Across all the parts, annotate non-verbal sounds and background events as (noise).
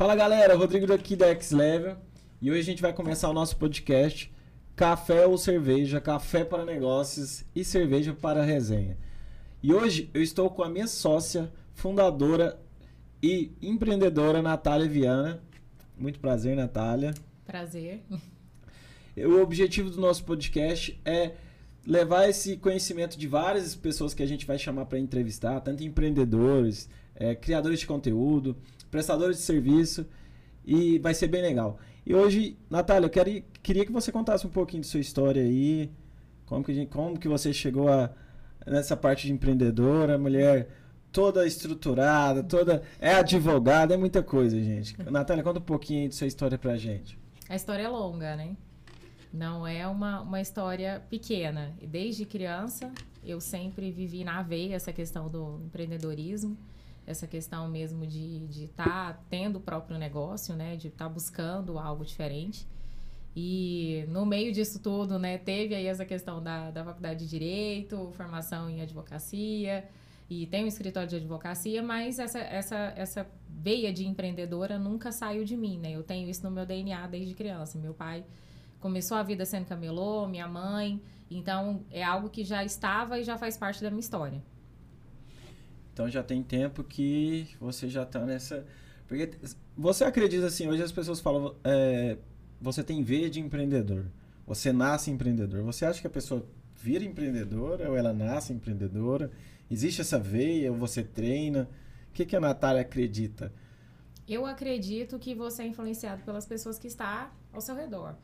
Fala galera, Rodrigo aqui da X Level e hoje a gente vai começar o nosso podcast Café ou Cerveja, Café para Negócios e Cerveja para Resenha. E hoje eu estou com a minha sócia, fundadora e empreendedora Natália Viana. Muito prazer, Natália. Prazer. O objetivo do nosso podcast é levar esse conhecimento de várias pessoas que a gente vai chamar para entrevistar, tanto empreendedores, é, criadores de conteúdo, prestadores de serviço, e vai ser bem legal. E hoje, Natália, eu queria, queria que você contasse um pouquinho de sua história aí, como que, como que você chegou a, nessa parte de empreendedora, mulher toda estruturada, toda é advogada, é muita coisa, gente. (laughs) Natália, conta um pouquinho de sua história pra gente. A história é longa, né? Não é uma, uma história pequena. Desde criança, eu sempre vivi na veia essa questão do empreendedorismo essa questão mesmo de estar tá tendo o próprio negócio, né? De estar tá buscando algo diferente. E no meio disso tudo, né, teve aí essa questão da, da faculdade de Direito, formação em advocacia, e tem um escritório de advocacia, mas essa, essa, essa veia de empreendedora nunca saiu de mim, né? Eu tenho isso no meu DNA desde criança. Meu pai começou a vida sendo camelô, minha mãe, então é algo que já estava e já faz parte da minha história. Então já tem tempo que você já está nessa. Porque você acredita assim, hoje as pessoas falam, é, você tem veia de empreendedor, você nasce empreendedor. Você acha que a pessoa vira empreendedora ou ela nasce empreendedora? Existe essa veia ou você treina? O que, que a Natália acredita? Eu acredito que você é influenciado pelas pessoas que estão ao seu redor.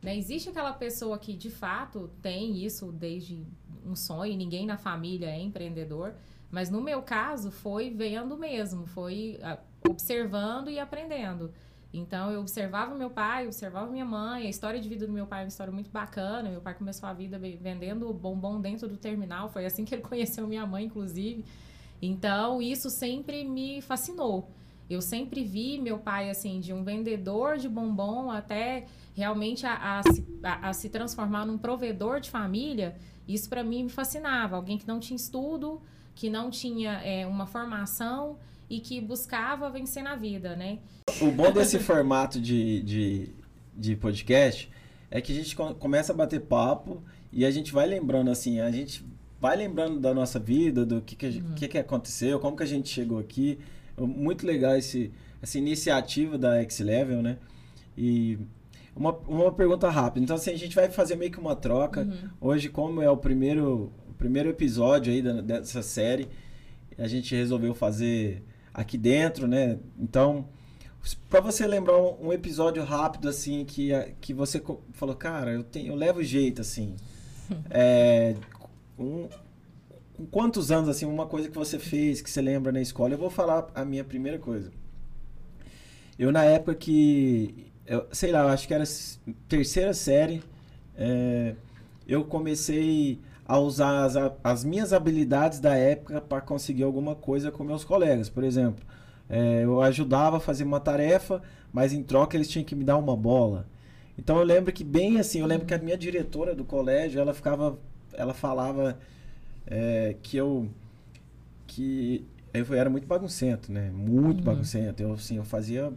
Né? Existe aquela pessoa que de fato tem isso desde um sonho, ninguém na família é empreendedor, mas no meu caso, foi vendo mesmo, foi ah, observando e aprendendo. Então, eu observava meu pai, observava minha mãe. A história de vida do meu pai é uma história muito bacana. Meu pai começou a vida vendendo bombom dentro do terminal. Foi assim que ele (laughs) conheceu minha mãe, inclusive. Então, isso sempre me fascinou. Eu sempre vi meu pai, assim, de um vendedor de bombom até realmente a, a, a, a se transformar num provedor de família. Isso, para mim, me fascinava. Alguém que não tinha estudo, que não tinha é, uma formação e que buscava vencer na vida, né? O bom desse formato de, de, de podcast é que a gente começa a bater papo e a gente vai lembrando, assim, a gente vai lembrando da nossa vida, do que, que, uhum. que, que aconteceu, como que a gente chegou aqui. Muito legal esse, essa iniciativa da X-Level, né? E uma, uma pergunta rápida. Então, assim, a gente vai fazer meio que uma troca. Uhum. Hoje, como é o primeiro primeiro episódio aí dessa série. A gente resolveu fazer aqui dentro, né? Então, para você lembrar um, um, episódio rápido assim que, que você falou, cara, eu tenho, eu levo jeito assim. (laughs) é, um, com quantos anos assim, uma coisa que você fez que você lembra na escola? Eu vou falar a minha primeira coisa. Eu na época que eu, sei lá, eu acho que era terceira série, é, eu comecei a usar as, as minhas habilidades da época para conseguir alguma coisa com meus colegas. Por exemplo, é, eu ajudava a fazer uma tarefa, mas em troca eles tinham que me dar uma bola. Então eu lembro que bem assim, eu lembro que a minha diretora do colégio, ela ficava, ela falava é, que eu que eu era muito baguncento, né? Muito uhum. baguncento. Eu assim, eu fazia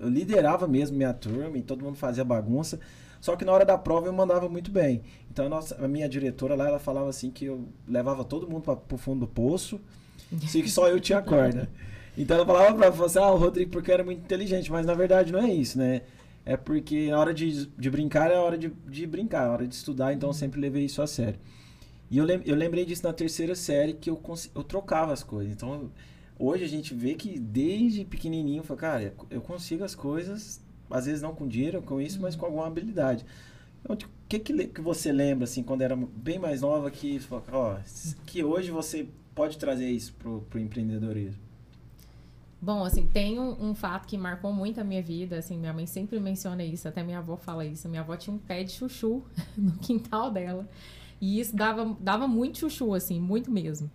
eu liderava mesmo minha turma e todo mundo fazia bagunça. Só que na hora da prova eu mandava muito bem. Então a, nossa, a minha diretora lá, ela falava assim que eu levava todo mundo para o fundo do poço, (laughs) assim que só eu tinha corda. Então ela falava para você, ah, o Rodrigo porque era muito inteligente, mas na verdade não é isso, né? É porque na hora de, de brincar é a hora de, de brincar, é a hora de estudar, então eu sempre levei isso a sério. E eu, lem eu lembrei disso na terceira série que eu, eu trocava as coisas. Então hoje a gente vê que desde pequenininho, eu falo, cara, eu consigo as coisas às vezes não com dinheiro, com isso, mas com alguma habilidade. Então, tipo, o que, que, que você lembra, assim, quando era bem mais nova, que, ó, que hoje você pode trazer isso pro, pro empreendedorismo? Bom, assim, tem um, um, fato que marcou muito a minha vida, assim, minha mãe sempre menciona isso, até minha avó fala isso. Minha avó tinha um pé de chuchu (laughs) no quintal dela. E isso dava, dava muito chuchu, assim, muito mesmo.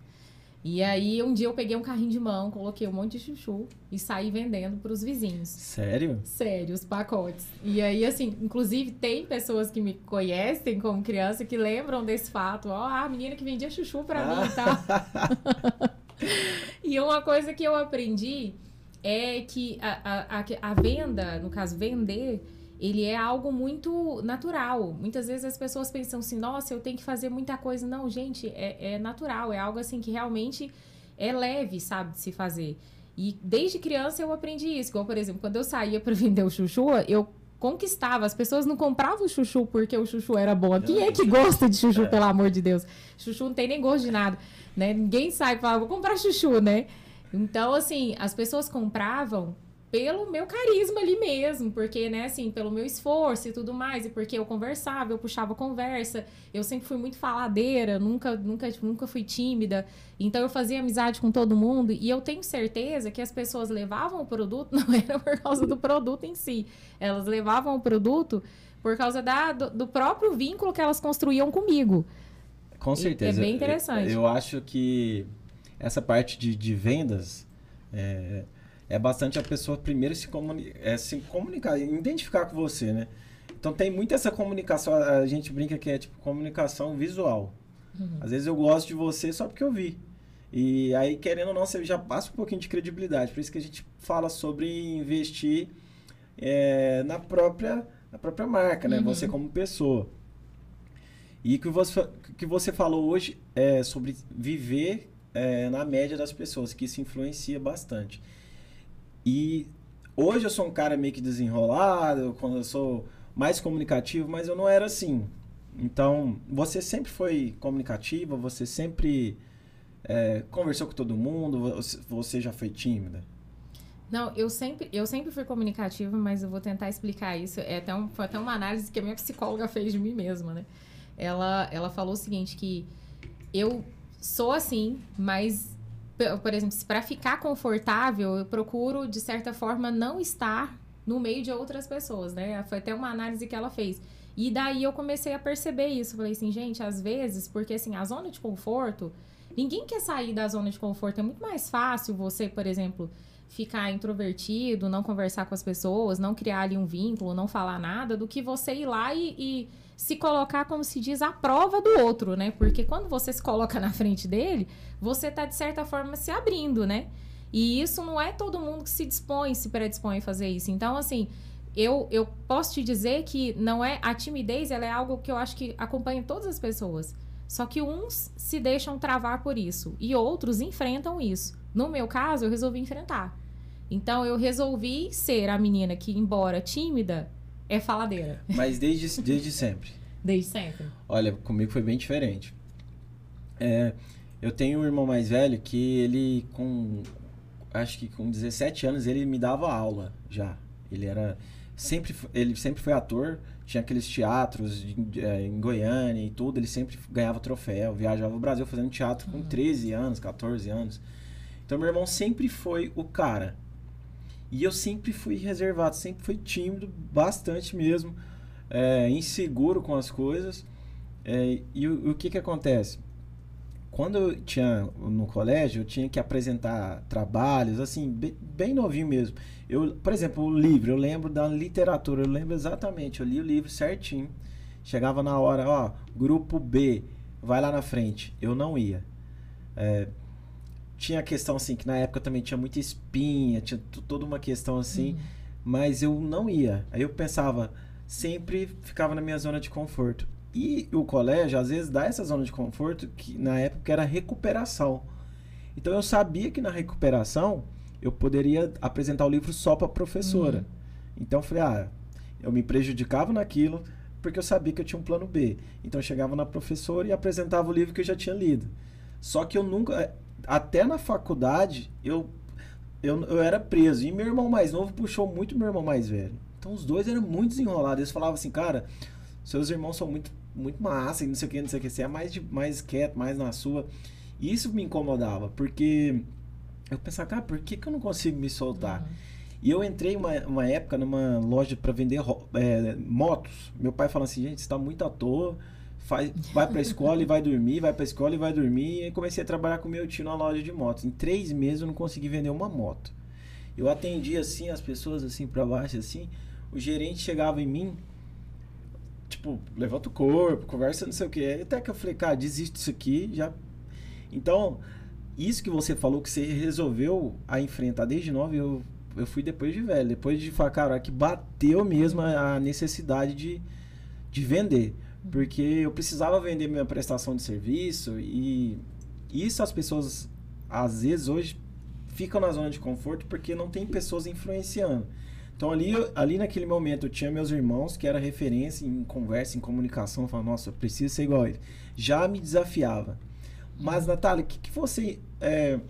E aí, um dia eu peguei um carrinho de mão, coloquei um monte de chuchu e saí vendendo para os vizinhos. Sério? Sério, os pacotes. E aí, assim, inclusive tem pessoas que me conhecem como criança que lembram desse fato. Ó, oh, a menina que vendia chuchu para ah. mim e tal. (laughs) e uma coisa que eu aprendi é que a, a, a venda, no caso, vender, ele é algo muito natural. Muitas vezes as pessoas pensam assim, nossa, eu tenho que fazer muita coisa. Não, gente, é, é natural, é algo assim que realmente é leve, sabe, de se fazer. E desde criança eu aprendi isso. Igual, por exemplo, quando eu saía para (laughs) vender o chuchu, eu conquistava. As pessoas não compravam o chuchu porque o chuchu era bom. Quem é que gosta de chuchu, é. pelo amor de Deus? Chuchu não tem nem gosto de nada, né? Ninguém sai e fala, vou comprar chuchu, né? Então, assim, as pessoas compravam pelo meu carisma ali mesmo, porque, né, assim, pelo meu esforço e tudo mais, e porque eu conversava, eu puxava conversa, eu sempre fui muito faladeira, nunca, nunca, nunca fui tímida, então eu fazia amizade com todo mundo, e eu tenho certeza que as pessoas levavam o produto, (laughs) não era por causa do produto em si, elas levavam o produto por causa da, do, do próprio vínculo que elas construíam comigo. Com certeza. E é bem interessante. Eu, eu acho que essa parte de, de vendas, é, é bastante a pessoa primeiro se, comuni é, se comunicar, identificar com você, né? Então tem muito essa comunicação, a gente brinca que é tipo comunicação visual. Uhum. Às vezes eu gosto de você só porque eu vi. E aí, querendo ou não, você já passa um pouquinho de credibilidade. Por isso que a gente fala sobre investir é, na, própria, na própria marca, né? Uhum. Você como pessoa. E que você, que você falou hoje é sobre viver é, na média das pessoas, que isso influencia bastante. E hoje eu sou um cara meio que desenrolado, quando eu sou mais comunicativo, mas eu não era assim. Então, você sempre foi comunicativa, você sempre é, conversou com todo mundo, você já foi tímida? Não, eu sempre, eu sempre fui comunicativa, mas eu vou tentar explicar isso. É até um, foi até uma análise que a minha psicóloga fez de mim mesma, né? Ela, ela falou o seguinte, que eu sou assim, mas por exemplo, para ficar confortável, eu procuro, de certa forma, não estar no meio de outras pessoas, né? Foi até uma análise que ela fez. E daí eu comecei a perceber isso. Falei assim, gente, às vezes, porque assim, a zona de conforto, ninguém quer sair da zona de conforto. É muito mais fácil você, por exemplo, ficar introvertido, não conversar com as pessoas, não criar ali um vínculo, não falar nada, do que você ir lá e, e se colocar, como se diz, à prova do outro, né? Porque quando você se coloca (laughs) na frente dele, você tá, de certa forma, se abrindo, né? E isso não é todo mundo que se dispõe, se predispõe a fazer isso. Então, assim, eu, eu posso te dizer que não é a timidez, ela é algo que eu acho que acompanha todas as pessoas. Só que uns se deixam travar por isso e outros enfrentam isso. No meu caso, eu resolvi enfrentar. Então eu resolvi ser a menina que, embora tímida, é faladeira. (laughs) Mas desde, desde sempre. Desde sempre. Olha, comigo foi bem diferente. É, eu tenho um irmão mais velho que ele, com. Acho que com 17 anos, ele me dava aula já. Ele era. Sempre, ele sempre foi ator, tinha aqueles teatros de, é, em Goiânia e tudo, ele sempre ganhava troféu, viajava o Brasil fazendo teatro com uhum. 13 anos, 14 anos. Então meu irmão sempre foi o cara. E eu sempre fui reservado, sempre fui tímido, bastante mesmo, é, inseguro com as coisas. É, e o, o, que que acontece? Quando eu tinha no colégio, eu tinha que apresentar trabalhos, assim, bem, bem novinho mesmo. Eu, por exemplo, o livro, eu lembro da literatura, eu lembro exatamente, eu li o livro certinho. Chegava na hora, ó, grupo B, vai lá na frente. Eu não ia. É, tinha a questão assim, que na época também tinha muita espinha, tinha toda uma questão assim, uhum. mas eu não ia. Aí eu pensava, sempre ficava na minha zona de conforto. E o colégio, às vezes, dá essa zona de conforto, que na época era recuperação. Então eu sabia que na recuperação eu poderia apresentar o livro só para a professora. Uhum. Então eu falei, ah, eu me prejudicava naquilo porque eu sabia que eu tinha um plano B. Então eu chegava na professora e apresentava o livro que eu já tinha lido. Só que eu nunca até na faculdade, eu, eu, eu era preso. E meu irmão mais novo puxou muito meu irmão mais velho. Então os dois eram muito desenrolados. Eles falavam assim, cara, seus irmãos são muito, muito massa e não sei o que, não sei o que. Você é mais, de, mais quieto, mais na sua. E isso me incomodava, porque eu pensava, cara, por que, que eu não consigo me soltar? Uhum. E eu entrei uma, uma época numa loja para vender é, motos. Meu pai falou assim, gente, você tá muito à toa faz, vai pra escola e vai dormir, vai pra escola e vai dormir. E comecei a trabalhar com meu tio na loja de motos. Em três meses eu não consegui vender uma moto. Eu atendia assim as pessoas assim para baixo assim. O gerente chegava em mim, tipo, levanta o corpo, conversa não sei o que. Até que eu falei, cara, desiste disso aqui, já. Então, isso que você falou que você resolveu a enfrentar desde nove, eu eu fui depois de velho, depois de falar, cara, que bateu mesmo a necessidade de, de vender. Porque eu precisava vender minha prestação de serviço e isso as pessoas, às vezes, hoje ficam na zona de conforto porque não tem pessoas influenciando. Então ali, ali naquele momento eu tinha meus irmãos que era referência em conversa, em comunicação, falando, nossa, eu preciso ser igual a ele. Já me desafiava. Mas, Natália, o que, que você. É,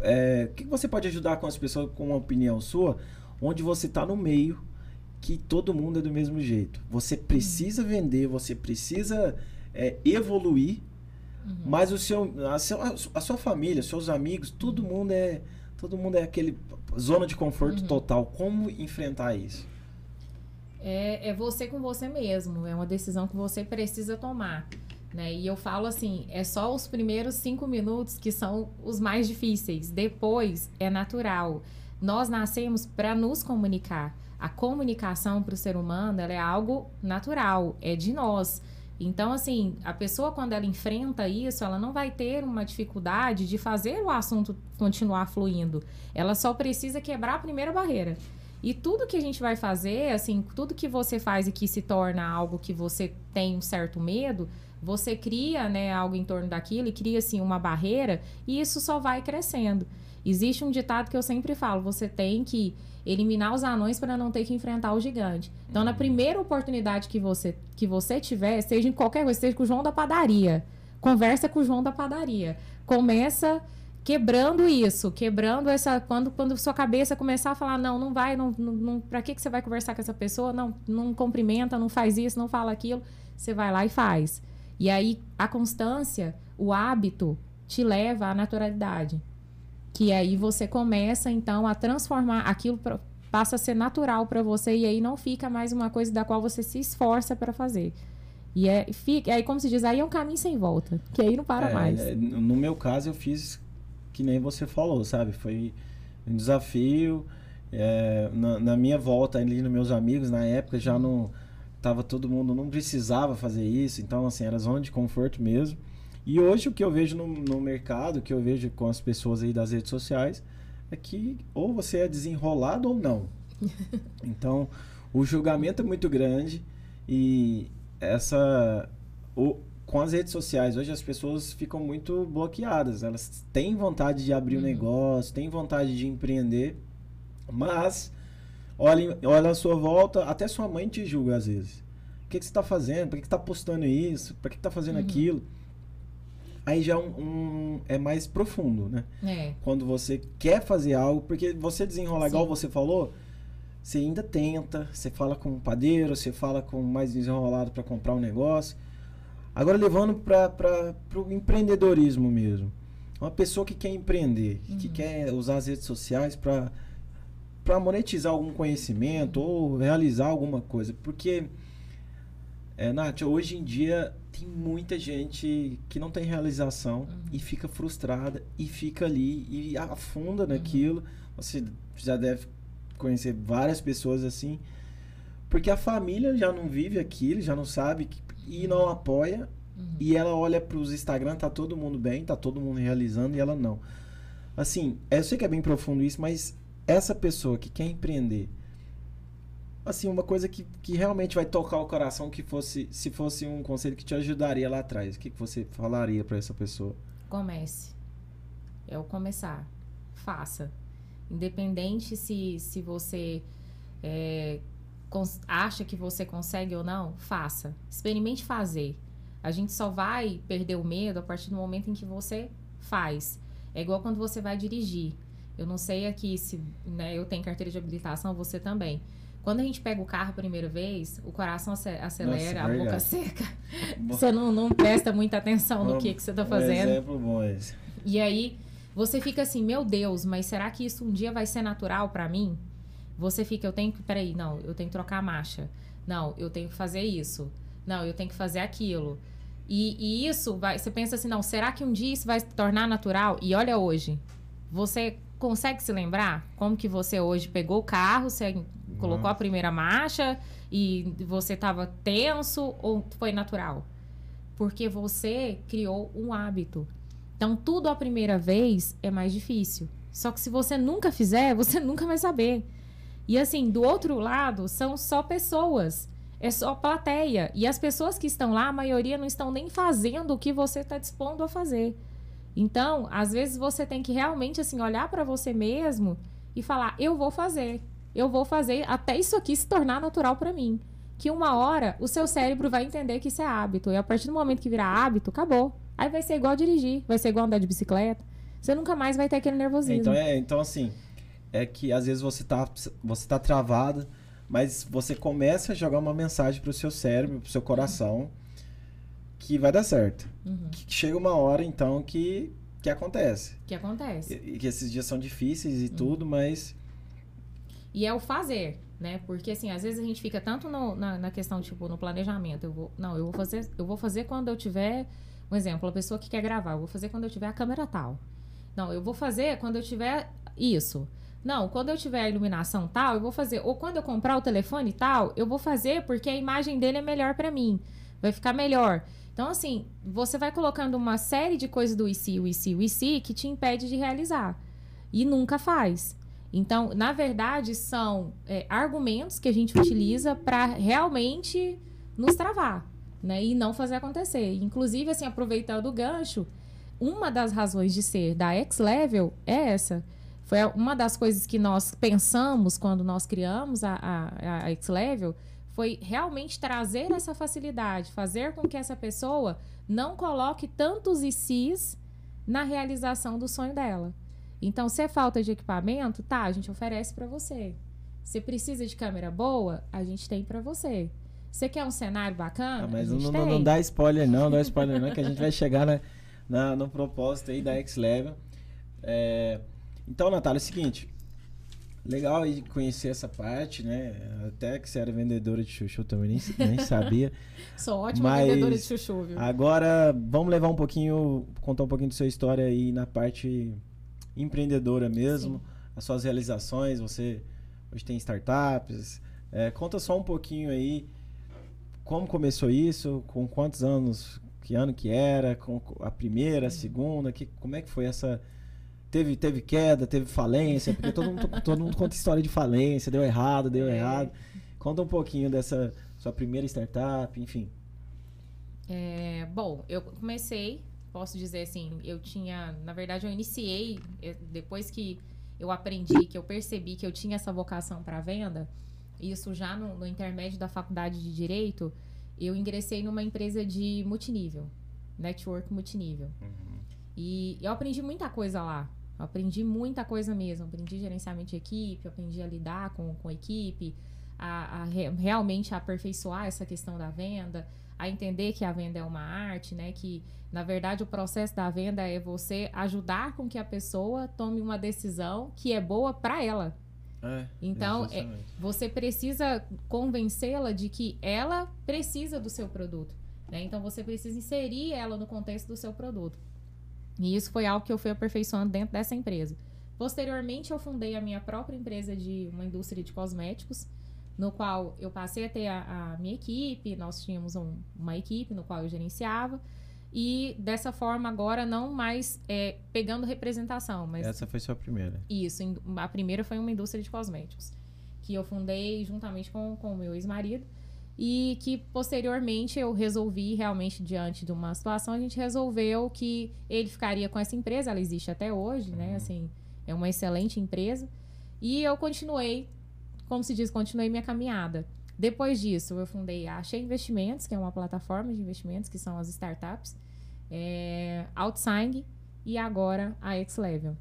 é, que, que você pode ajudar com as pessoas com uma opinião sua, onde você está no meio, que todo mundo é do mesmo jeito. Você precisa uhum. vender, você precisa é, evoluir, uhum. mas o seu, a, seu, a sua família, seus amigos, todo mundo é todo mundo é aquele zona de conforto uhum. total. Como enfrentar isso? É, é você com você mesmo. É uma decisão que você precisa tomar. Né? E eu falo assim, é só os primeiros cinco minutos que são os mais difíceis. Depois é natural. Nós nascemos para nos comunicar. A comunicação para o ser humano é algo natural, é de nós. Então, assim, a pessoa, quando ela enfrenta isso, ela não vai ter uma dificuldade de fazer o assunto continuar fluindo. Ela só precisa quebrar a primeira barreira. E tudo que a gente vai fazer, assim, tudo que você faz e que se torna algo que você tem um certo medo, você cria, né, algo em torno daquilo e cria, assim, uma barreira e isso só vai crescendo. Existe um ditado que eu sempre falo: você tem que eliminar os anões para não ter que enfrentar o gigante. Então, na primeira oportunidade que você, que você tiver, seja em qualquer coisa, seja com o João da padaria, conversa com o João da padaria. Começa quebrando isso, quebrando essa quando quando sua cabeça começar a falar não, não vai, não, não, não para que que você vai conversar com essa pessoa? Não, não cumprimenta, não faz isso, não fala aquilo. Você vai lá e faz. E aí a constância, o hábito te leva à naturalidade que aí você começa então a transformar aquilo pra, passa a ser natural para você e aí não fica mais uma coisa da qual você se esforça para fazer. E é, fica, aí como se diz, aí é um caminho sem volta, que aí não para é, mais. É, no meu caso eu fiz que nem você falou, sabe? Foi um desafio. É, na, na, minha volta ali nos meus amigos, na época já não tava todo mundo não precisava fazer isso, então assim era zona de conforto mesmo. E hoje o que eu vejo no, no mercado, o que eu vejo com as pessoas aí das redes sociais, é que ou você é desenrolado ou não. (laughs) então, o julgamento é muito grande e essa o, com as redes sociais hoje as pessoas ficam muito bloqueadas. Elas têm vontade de abrir uhum. um negócio, têm vontade de empreender, mas olha, olha a sua volta, até sua mãe te julga às vezes. O que, que você está fazendo? Por que, que está postando isso? Por que, está fazendo uhum. aquilo? Aí já é um, um, é mais profundo, né? É. Quando você quer fazer algo, porque você desenrola Sim. igual você falou, você ainda tenta, você fala com o padeiro, você fala com mais desenrolado para comprar um negócio. Agora levando para o empreendedorismo mesmo. Uma pessoa que quer empreender, uhum. que quer usar as redes sociais para para monetizar algum conhecimento ou realizar alguma coisa, porque é, Nath, hoje em dia tem muita gente que não tem realização uhum. e fica frustrada e fica ali e afunda uhum. naquilo. Você já deve conhecer várias pessoas assim, porque a família já não vive aquilo, já não sabe que, e não apoia. Uhum. E ela olha para os Instagram, tá todo mundo bem, tá todo mundo realizando e ela não. Assim, eu sei que é bem profundo isso, mas essa pessoa que quer empreender, assim, uma coisa que, que realmente vai tocar o coração que fosse, se fosse um conselho que te ajudaria lá atrás, o que, que você falaria para essa pessoa? Comece. É o começar. Faça. Independente se, se você é, acha que você consegue ou não, faça. Experimente fazer. A gente só vai perder o medo a partir do momento em que você faz. É igual quando você vai dirigir. Eu não sei aqui se né, eu tenho carteira de habilitação, você também. Quando a gente pega o carro a primeira vez, o coração acelera, Nossa, a boca seca. (laughs) você não, não presta muita atenção no que, que você está fazendo. Um exemplo bom esse. E aí, você fica assim, meu Deus, mas será que isso um dia vai ser natural para mim? Você fica, eu tenho que, peraí, não, eu tenho que trocar a marcha. Não, eu tenho que fazer isso. Não, eu tenho que fazer aquilo. E, e isso vai, você pensa assim, não, será que um dia isso vai se tornar natural? E olha hoje, você consegue se lembrar como que você hoje pegou o carro, você colocou a primeira marcha e você estava tenso ou foi natural? Porque você criou um hábito. Então, tudo a primeira vez é mais difícil. Só que se você nunca fizer, você (laughs) nunca vai saber. E assim, do outro lado, são só pessoas. É só plateia. E as pessoas que estão lá, a maioria não estão nem fazendo o que você está dispondo a fazer. Então, às vezes você tem que realmente assim olhar para você mesmo e falar: eu vou fazer. Eu vou fazer até isso aqui se tornar natural para mim. Que uma hora o seu cérebro vai entender que isso é hábito. E a partir do momento que virar hábito, acabou. Aí vai ser igual dirigir, vai ser igual andar de bicicleta. Você nunca mais vai ter aquele nervosismo. Então, é, então assim, é que às vezes você tá, você tá travado, mas você começa a jogar uma mensagem pro seu cérebro, pro seu coração, que vai dar certo. Uhum. Que chega uma hora, então, que, que acontece. Que acontece. E, que esses dias são difíceis e tudo, mas E é o fazer, né? Porque assim, às vezes a gente fica tanto no- na, na questão, tipo, no planejamento. Eu vou, não, eu vou fazer, eu vou fazer quando eu tiver, um exemplo, a pessoa que quer gravar, eu vou fazer quando eu tiver a câmera tal. Não, eu vou fazer quando eu tiver isso. Não, quando eu tiver a iluminação tal, eu vou fazer. Ou quando eu comprar o telefone tal, eu vou fazer porque a imagem dele é melhor pra mim. Vai ficar melhor. Então, assim, você vai colocando uma série de coisas do IC, o IC, o IC, que te impede de realizar. E nunca faz. Então, na verdade, são é, argumentos que a gente utiliza para realmente nos travar, né? E não fazer acontecer. Inclusive, assim, aproveitando o gancho, uma das razões de ser da X-Level é essa. Foi uma das coisas que nós pensamos quando nós criamos a, a, a X-Level, foi realmente trazer essa facilidade, fazer com que essa pessoa não coloque tantos ICs na realização do sonho dela. Então, se é falta de equipamento, tá, a gente oferece para você. Se precisa de câmera boa, a gente tem para você. Você quer um cenário bacana? Ah, mas não, tem. não, não dá spoiler não, não dá spoiler não, que a gente vai chegar na, na- no propósito aí da X-Level. É, então, Natália, é o seguinte, legal aí conhecer essa parte, né? Até que você era vendedora de chuchu, também nem, nem sabia. (laughs) Sou ótima Mas- vendedora de chuchu, viu? Agora, vamos levar um pouquinho, contar um pouquinho da sua história aí na parte empreendedora mesmo, as suas realizações, você hoje tem startups, é, conta só um pouquinho aí como começou isso, com quantos anos, que ano que era, com a primeira, a segunda, que, como é que foi essa... Teve, teve queda, teve falência, porque todo mundo, (laughs) todo mundo conta história de falência, deu errado, deu É. errado. Conta um pouquinho dessa sua primeira startup, enfim. É, bom, eu comecei, posso dizer assim, eu tinha, na verdade, eu iniciei depois que eu aprendi, que eu percebi que eu tinha essa vocação para venda. Isso já no, no intermédio da faculdade de direito, eu ingressei numa empresa de multinível, network multinível. E eu aprendi muita coisa lá. Eu aprendi muita coisa mesmo. Aprendi gerenciamento de equipe, aprendi a lidar com, com a equipe, a, a re- realmente aperfeiçoar essa questão da venda, a entender que a venda é uma arte, né? Que, na verdade, o processo da venda é você ajudar com que a pessoa tome uma decisão que é boa para ela. É, Então, é- você precisa convencê-la de que ela precisa do seu produto. Né? Então você precisa inserir ela no contexto do seu produto. E isso foi algo que eu fui aperfeiçoando dentro dessa empresa. Posteriormente, eu fundei a minha própria empresa de uma indústria de cosméticos, no qual eu passei a ter a, a minha equipe, nós tínhamos um- uma equipe no qual eu gerenciava. E dessa forma, agora não mais é, pegando representação, mas Essa foi sua primeira. isso, a primeira foi uma indústria de cosméticos, que eu fundei juntamente com com o meu ex-marido e que posteriormente eu resolvi realmente diante de uma situação a gente resolveu que ele ficaria com essa empresa, ela existe até hoje, né? Assim, é uma excelente empresa e eu continuei, como se diz, continuei minha caminhada. Depois disso, eu fundei a Achei Investimentos, que é uma plataforma de investimentos, que são as startups, é, Outsang e agora a X-Level.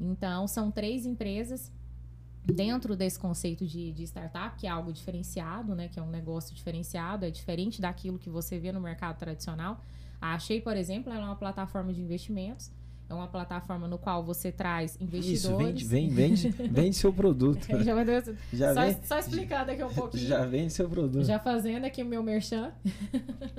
Então, são três empresas dentro desse conceito de, de startup, que é algo diferenciado, né? Que é um negócio diferenciado, é diferente daquilo que você vê no mercado tradicional. A Achei, por exemplo, é uma plataforma de investimentos. É uma plataforma no qual você traz Isso, investidores. vende, vende, vende, (laughs) vende seu produto. (laughs) já, só, vem, só explicando aqui um pouquinho. já vende seu produto. Já fazendo aqui o meu merchan.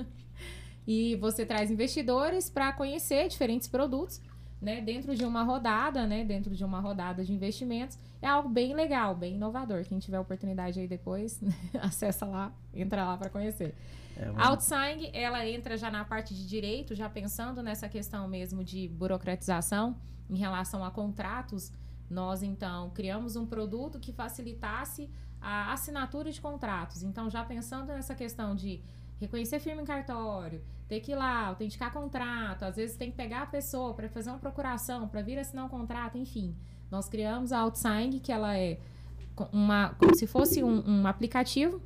(laughs) e você traz investidores para conhecer diferentes produtos, né, dentro de uma rodada, né, dentro de uma rodada de investimentos. É algo bem legal, bem inovador. Quem tiver oportunidade aí depois, acessa lá, entra lá para conhecer. É, A Outsang, ela entra já na parte de direito, já pensando nessa questão mesmo de burocratização em relação a contratos Nós, então, criamos um produto que facilitasse a assinatura de contratos. Então, já pensando nessa questão de reconhecer firma em cartório, ter que ir lá, autenticar contrato, às vezes tem que pegar a pessoa para fazer uma procuração, para vir assinar um contrato, enfim. Nós criamos a OutSign, que ela é uma, como se fosse um, um aplicativo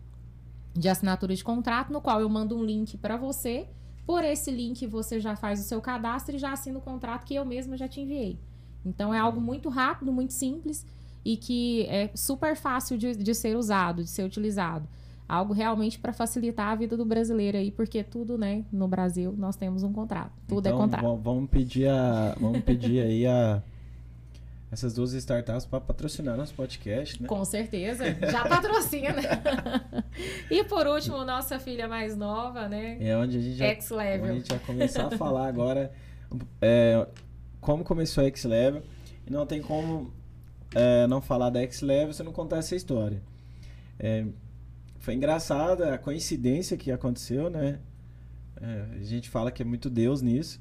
de assinatura de contrato, no qual eu mando um link para você. Por esse link, você já faz o seu cadastro e já assina o contrato que eu mesma já te enviei. Então, é algo muito rápido, muito simples e que é super fácil de, de ser usado, de ser utilizado. Algo realmente para facilitar a vida do brasileiro aí, porque tudo, né, no Brasil nós temos um contrato. Tudo é então, é contrato. Vamos pedir a, vamos pedir aí a essas duas startups para patrocinar nosso podcast, né? Com certeza, já patrocina. e por último, nossa filha mais nova, né? É onde a gente já, X-Level. a gente vai começar a falar agora é, como começou a X-Level. E não tem como é, não falar da X-Level se não contar essa história. É, foi engraçada a coincidência que aconteceu, né? É, a gente fala que é muito Deus nisso.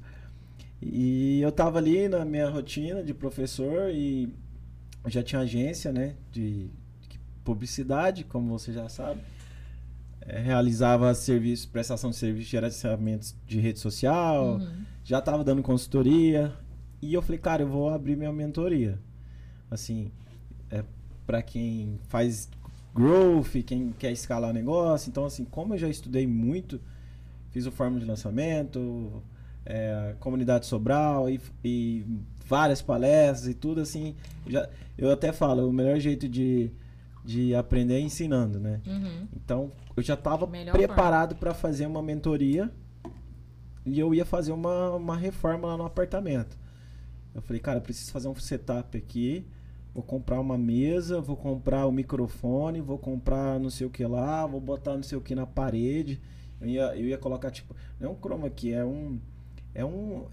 E eu tava ali na minha rotina de professor e já tinha agência, né, de, de publicidade, como você já sabe. É, realizava serviço, prestação de serviço de gerenciamento de rede social, uhum. já estava dando consultoria. E eu falei, cara, eu vou abrir minha mentoria. Assim, é para quem faz growth, quem quer escalar negócio. Então, assim, como eu já estudei muito, fiz o fórmula de lançamento, é, comunidade Sobral e, e, várias palestras e tudo assim. Já, eu até falo, o melhor jeito de, de aprender é ensinando, né? Uhum. Então, eu já estava preparado para fazer uma mentoria e eu ia fazer uma, uma reforma lá no apartamento. Eu falei, cara, eu preciso fazer um setup aqui. Vou comprar uma mesa, vou comprar o um microfone, vou comprar não sei o que lá, vou botar não sei o que na parede. Eu ia, eu ia colocar, tipo, não é um chroma aqui, é um é um.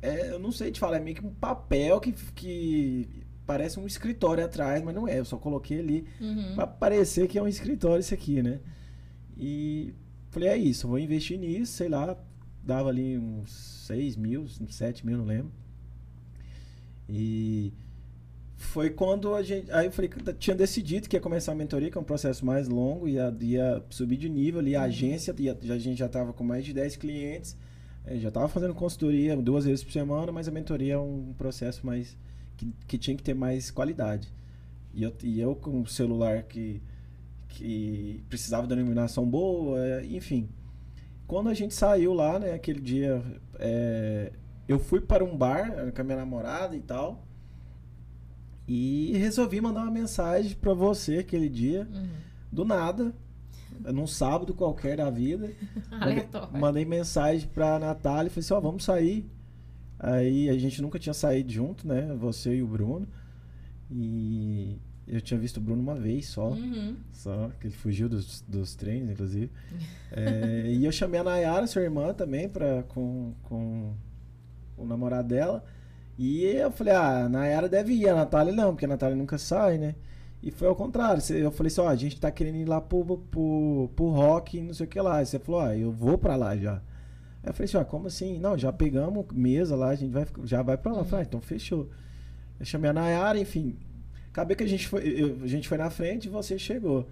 É, eu não sei te falar, é meio que um papel que, que parece um escritório atrás, mas não é. Eu só coloquei ali uhum. pra parecer que é um escritório isso aqui, né? E falei, é isso, vou investir nisso, sei lá, dava ali uns 6 mil, 7 mil, não lembro. E foi quando a gente. Aí eu falei que tinha decidido que ia começar a mentoria, que é um processo mais longo, ia, ia subir de nível ali, a uhum. agência, ia, a gente já estava com mais de 10 clientes. Eu já estava fazendo consultoria duas vezes por semana, mas a mentoria é um processo mais que, que tinha que ter mais qualidade. E eu, e eu com um celular que, que precisava de uma iluminação boa, é, enfim. Quando a gente saiu lá, né, aquele dia, é, eu fui para um bar com a minha namorada e tal. E resolvi mandar uma mensagem para você aquele dia, uhum. do nada num sábado qualquer da vida. (laughs) mandei, mandei mensagem pra Natália e falei assim, ó, oh, vamos sair. Aí a gente nunca tinha saído junto, né? Você e o Bruno. E eu tinha visto o Bruno uma vez só. Uhum. Só, que ele fugiu dos, dos treinos, inclusive. (laughs) é, e eu chamei a Nayara, sua irmã, também, pra, com, com o namorado dela. E eu falei, ah, a Nayara deve ir, a Natália não, porque a Natália nunca sai, né? E foi ao contrário. Eu falei assim, ó, a gente tá querendo ir lá pro, pro, pro rock, não sei o que lá. E você falou, ó, eu vou pra lá já. Aí eu falei assim, ó, como assim? Não, já pegamos mesa lá, a gente vai, já vai pra lá. Falei, ah, então fechou. Eu chamei a Nayara, enfim. Acabei que a gente foi, eu, a gente foi na frente e você chegou.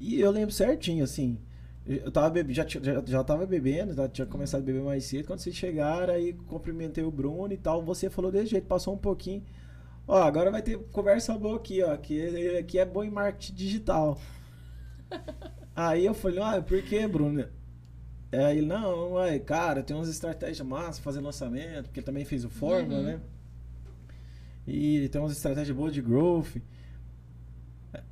E eu lembro certinho, assim. Eu tava bebendo, já, já, já tava bebendo, já tinha começado a beber mais cedo. Quando vocês chegaram, aí cumprimentei o Bruno e tal. Você falou desse jeito, passou um pouquinho. Ó, agora vai ter conversa boa aqui, ó. Que aqui é bom em marketing digital. (laughs) Aí eu falei, ah, por que, Bruno? Aí ele, não, ué, cara, tem umas estratégias massas fazer lançamento, porque ele também fez o Fórmula, uhum. né? E tem umas estratégias boas de growth.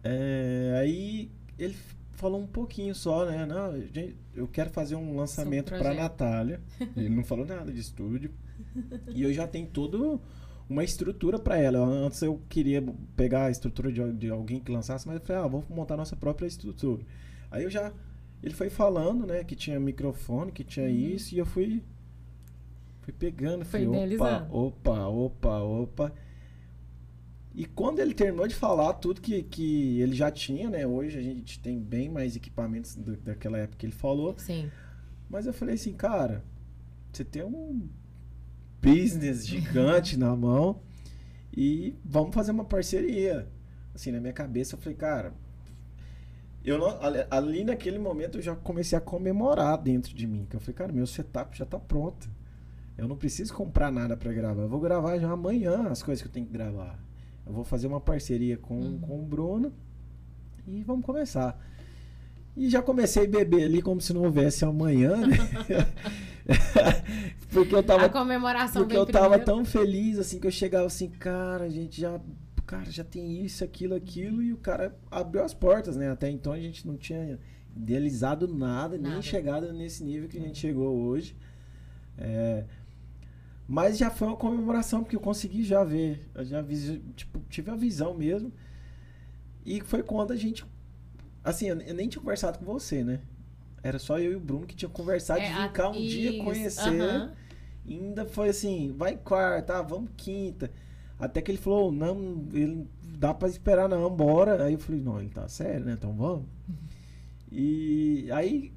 É, aí ele falou um pouquinho só, né? Não, gente, eu quero fazer um lançamento para Natália. Ele não falou nada de estúdio. (laughs) e eu já tenho todo uma estrutura para ela. Antes eu queria pegar a estrutura de, de alguém que lançasse, mas eu falei, ah, vou montar nossa própria estrutura. Aí eu já. Ele foi falando, né, que tinha microfone, que tinha uhum. isso, e eu fui. Fui pegando, foi falei, opa, opa, opa, opa. E quando ele terminou de falar tudo que, que ele já tinha, né? Hoje a gente tem bem mais equipamentos do, daquela época que ele falou. Sim. Mas eu falei assim, cara, você tem um business gigante na mão. e vamos fazer uma parceria. Assim, na minha cabeça eu falei, cara, eu não, ali naquele momento eu já comecei a comemorar dentro de mim. Que eu falei, cara, meu setup já tá pronto. Eu não preciso comprar nada para gravar. Eu vou gravar já amanhã as coisas que eu tenho que gravar. Eu vou fazer uma parceria com, uhum. com o Bruno e vamos começar. E já comecei a beber ali como se não houvesse amanhã, né? (laughs) (laughs) porque eu tava. A comemoração Porque eu tava primeiro. tão feliz, assim, que eu chegava assim, cara, a gente já. Cara, já tem isso, aquilo, aquilo, e o cara abriu as portas, né? Até então a gente não tinha idealizado nada, nada. nem chegado nesse nível que a gente chegou hoje. É, mas já foi uma comemoração, porque eu consegui já ver. Eu já vi, tipo, tive a visão mesmo. E foi quando a gente Assim, eu nem tinha conversado com você, né? Era só eu e o Bruno que tinha conversado é, de vir cá um isso. dia conhecer. Uhum. ainda foi assim, vai quarta, ah, vamos quinta. Até que ele falou, não, ele dá pra esperar não, bora. Aí eu falei, não, ele tá sério, né? Então vamos. Uhum. E aí,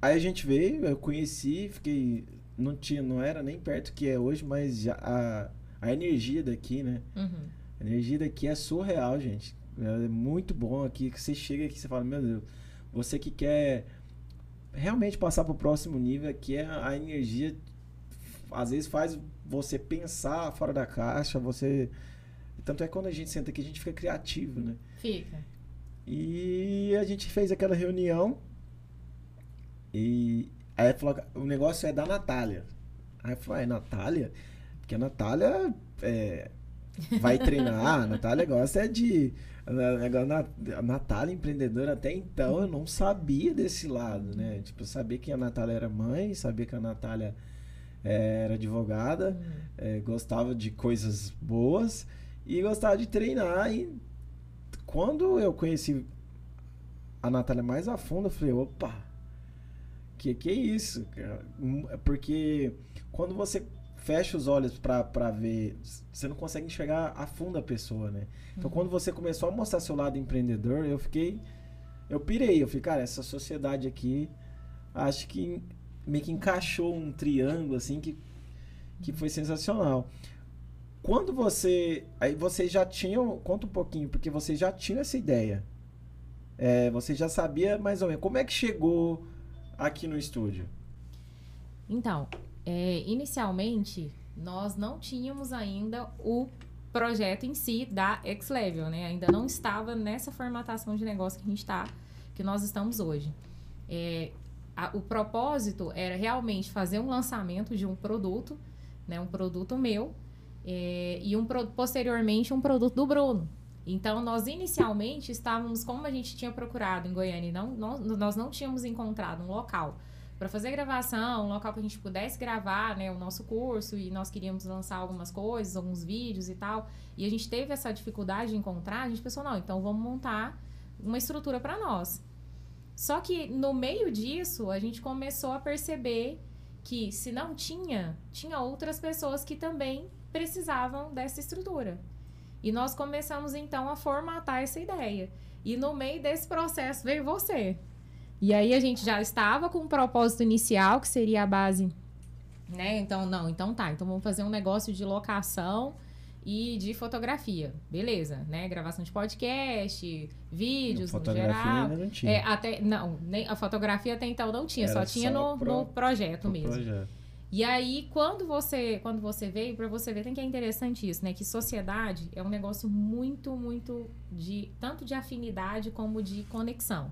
aí a gente veio, eu conheci, fiquei, não tinha, não era nem perto que é hoje, mas já, a, a energia daqui, né? Uhum. A energia daqui é surreal, gente. É muito bom aqui, que você chega aqui e você fala, meu Deus, você que quer realmente passar para o próximo nível, aqui é a energia, às vezes faz você pensar fora da caixa, você... Tanto é que quando a gente senta aqui, a gente fica criativo, né? Fica. E a gente fez aquela reunião e aí falou, o negócio é da Natália. Aí eu falei, ah, é Natália? Porque a Natália é, vai treinar, a Natália gosta é de a Natália empreendedora, até então eu não sabia desse lado, né? Tipo, eu sabia que a Natália era mãe, sabia que a Natália é, era advogada, é, gostava de coisas boas e gostava de treinar. E quando eu conheci a Natália mais a fundo, eu falei, opa, que que é isso? Porque quando você fecha os olhos para ver, você não consegue enxergar a fundo a pessoa, né? Então, uhum. quando você começou a mostrar seu lado empreendedor, eu fiquei. Eu pirei. Eu falei, cara, essa sociedade aqui, acho que meio que encaixou um triângulo, assim, que, que foi sensacional. Quando você. Aí vocês já tinham. Conta um pouquinho, porque vocês já tinham essa ideia. É, você já sabia mais ou menos. Como é que chegou aqui no estúdio? Então, é, inicialmente, nós não tínhamos ainda o projeto em si da X-Level, né? Ainda não estava nessa formatação de negócio que a gente está, que nós estamos hoje. É, a, o propósito era realmente fazer um lançamento de um produto, né? Um produto meu, é, e um, posteriormente um produto do Bruno. Então, nós inicialmente estávamos, como a gente tinha procurado em Goiânia, não, não, nós não tínhamos encontrado um local para fazer gravação, um local que a gente pudesse gravar, né, o nosso curso e nós queríamos lançar algumas coisas, alguns vídeos e tal. E a gente teve essa dificuldade de encontrar, a gente pensou, não, então vamos montar uma estrutura para nós. Só que no meio disso, a gente começou a perceber que se não tinha, tinha outras pessoas que também precisavam dessa estrutura. E nós começamos então a formatar essa ideia. E no meio desse processo veio você. E aí a gente já estava com um propósito inicial, que seria a base, né? Então, não, então tá. Então vamos fazer um negócio de locação e de fotografia. Beleza, né? Gravação de podcast, vídeos, no geral. Ainda não tinha. É, até, não, nem, a fotografia até então não tinha, Era só tinha só no, pro, no projeto mesmo. Projeto. E aí, quando você, quando você veio, para você ver, tem que é interessante isso, né? Que sociedade é um negócio muito, muito de tanto de afinidade como de conexão.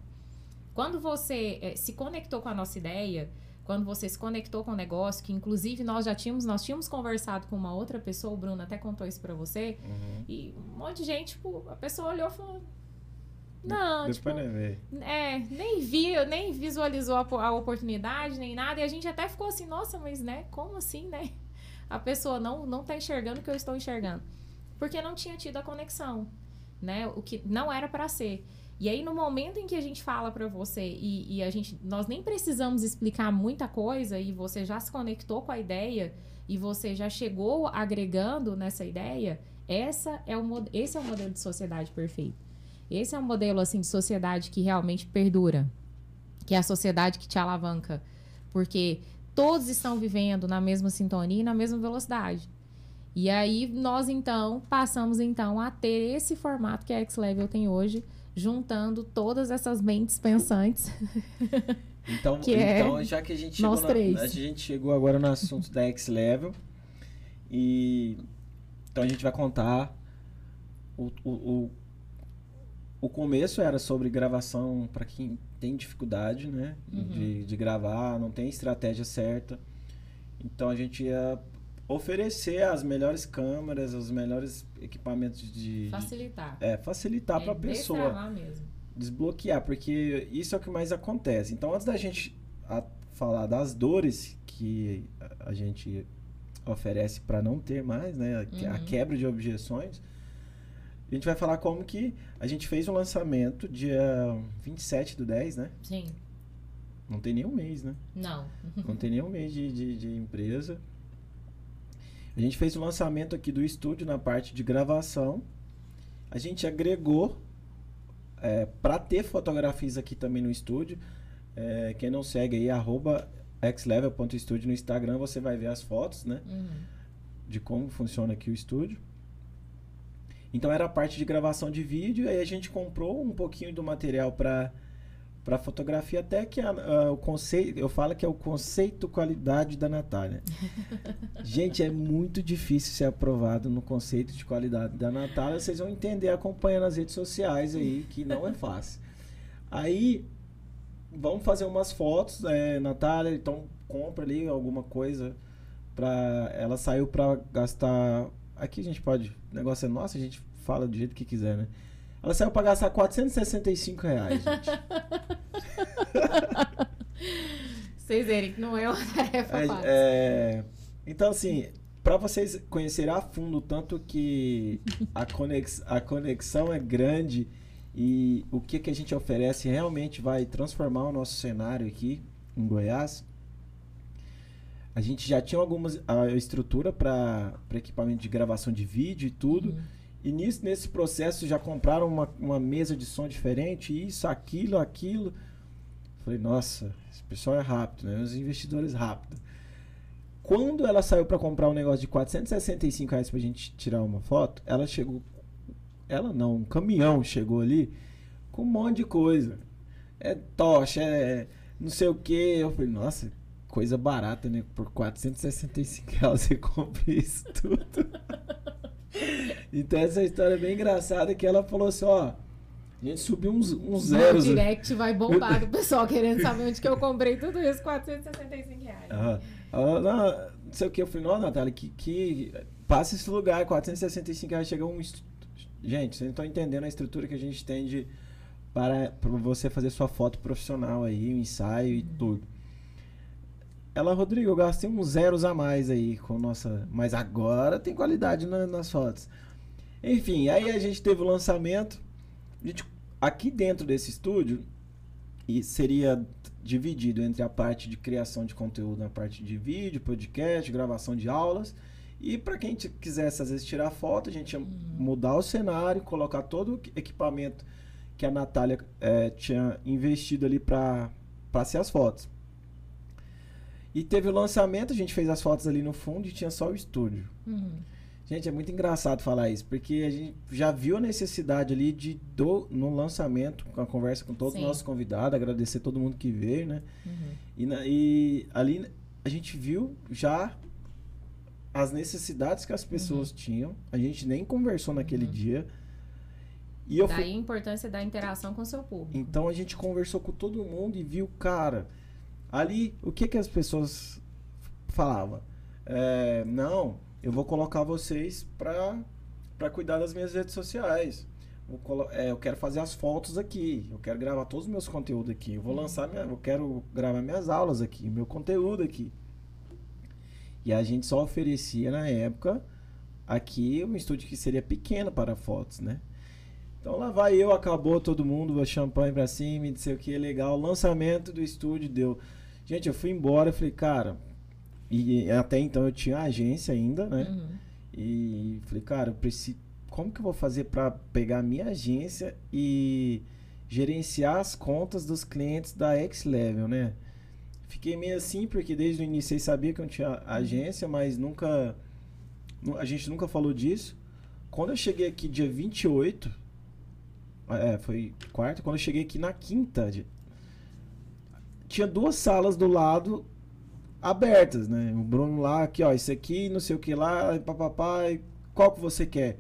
Quando você é, se conectou com a nossa ideia, quando você se conectou com o negócio, que inclusive nós já tínhamos, nós tínhamos conversado com uma outra pessoa, o Bruno até contou isso para você, uhum. e um monte de gente, tipo, a pessoa olhou e falou, não, Depois tipo, nem veio. É, nem viu, nem visualizou a, a, oportunidade, nem nada. E a gente até ficou assim, nossa, mas né, como assim, né? A pessoa não, não tá enxergando o que eu estou enxergando. Porque não tinha tido a conexão, né? O que não era para ser. E aí, no momento em que a gente fala para você e, e, a gente, nós nem precisamos explicar muita coisa e você já se conectou com a ideia e você já chegou agregando nessa ideia, essa é o, esse é o modelo de sociedade perfeito. Esse é o modelo assim de sociedade que realmente perdura, que é a sociedade que te alavanca, porque todos estão vivendo na mesma sintonia e na mesma velocidade. E aí nós então passamos então a ter esse formato que a X-Level tem hoje, juntando todas essas mentes pensantes. (laughs) Então, que então é já que a gente chegou na, a gente chegou agora no assunto da X-Level e então a gente vai contar o, o, o, o começo era sobre gravação para quem tem dificuldade, né, uhum. de, de gravar, não tem estratégia certa. Então a gente ia oferecer as melhores câmeras, os melhores equipamentos de facilitar. De, é, facilitar é, para a pessoa mesmo. desbloquear, porque isso é o que mais acontece. Então, antes da gente a, falar das dores que a, a gente oferece para não ter mais, né, uhum. a quebra de objeções, a gente vai falar como que a gente fez um lançamento dia 27 do 10, né? Sim. Não tem nem um mês, né? Não. Não tem nem um mês de, de, de empresa. A gente fez o lançamento aqui do estúdio na parte de gravação. A gente agregou é, para ter fotografias aqui também no estúdio. É, quem não segue aí, arroba xlevel.studio no Instagram, você vai ver as fotos, né? Uhum. De como funciona aqui o estúdio. Então era a parte de gravação de vídeo, aí a gente comprou um pouquinho do material para para fotografia até que a, a, o conceito eu falo que é o conceito qualidade da Natália. (laughs) Gente é muito difícil ser aprovado no conceito de qualidade da Natália vocês vão entender acompanhando as redes sociais aí que não é fácil. Aí vamos fazer umas fotos é, Natália então compra ali alguma coisa para ela saiu para gastar aqui a gente pode o negócio é nosso a gente fala do jeito que quiser né ela saiu pra gastar 465 reais, gente. (laughs) Vocês verem que não é uma tarefa é, fácil. É, então, assim, para vocês conhecerem a fundo tanto que a, conex, a conexão é grande e o que, que a gente oferece realmente vai transformar o nosso cenário aqui em Goiás. A gente já tinha algumas a estrutura para equipamento de gravação de vídeo e tudo. Uhum. E nisso, nesse processo já compraram uma, uma mesa de som diferente, isso, aquilo, aquilo. Falei, nossa, esse pessoal é rápido, né? Os investidores rápidos. Quando ela saiu para comprar um negócio de 465 reais pra gente tirar uma foto, ela chegou. Ela não, um caminhão chegou ali com um monte de coisa. É tocha, é não sei o que. Eu falei, nossa, coisa barata, né? Por 465 reais você (laughs) compra isso tudo. (laughs) (laughs) Então essa história é bem engraçada que ela falou assim, ó. A gente subiu uns, uns zeros. O direct vai bombado, o (laughs) pessoal querendo saber onde que eu comprei tudo isso, 465 reais. Ah, ah, não, não sei o que. Eu falei, não, Natália, que, que passa esse lugar, 465 reais, chega um. Gente, vocês não estão entendendo a estrutura que a gente tem de. Para, para você fazer sua foto profissional aí, o ensaio e tudo. Ela, Rodrigo, eu gastei uns zeros a mais aí com nossa. Mas agora tem qualidade na, nas fotos. Enfim, aí a gente teve o lançamento. Gente, aqui dentro desse estúdio, e seria dividido entre a parte de criação de conteúdo na parte de vídeo, podcast, gravação de aulas. E para quem quisesse às vezes tirar foto, a gente ia mudar o cenário, colocar todo o equipamento que a Natália é, tinha investido ali para ser as fotos. E teve o lançamento, a gente fez as fotos ali no fundo e tinha só o estúdio. Uhum. Gente, é muito engraçado falar isso, porque a gente já viu a necessidade ali de do, no lançamento, com a conversa com todos os nossos convidados, agradecer todo mundo que veio, né? Uhum. E, na, e ali a gente viu já as necessidades que as pessoas uhum. tinham. A gente nem conversou naquele uhum. dia. E eu Daí fui... a importância da interação com o seu público. Então a gente conversou com todo mundo e viu, cara, Ali, o que que as pessoas falavam? É, não, eu vou colocar vocês para para cuidar das minhas redes sociais. É, eu quero fazer as fotos aqui. Eu quero gravar todos os meus conteúdos aqui. Eu vou uhum. lançar minha, eu quero gravar minhas aulas aqui, meu conteúdo aqui. E a gente só oferecia na época aqui um estúdio que seria pequeno para fotos, né? Então lá vai eu, acabou todo mundo, champanhe pra cima, não sei o que, legal. Lançamento do estúdio deu Gente, eu fui embora, falei, cara. E até então eu tinha agência ainda, né? Uhum. E falei, cara, eu preciso. Como que eu vou fazer para pegar a minha agência e gerenciar as contas dos clientes da X-Level, né? Fiquei meio assim, porque desde o início eu sabia que eu tinha agência, mas nunca A gente nunca falou disso. Quando eu cheguei aqui dia 28, é, foi quarta, quando eu cheguei aqui na quinta, tinha duas salas do lado abertas, né? O Bruno lá, aqui, ó, isso aqui, não sei o que lá, papapá, qual que você quer?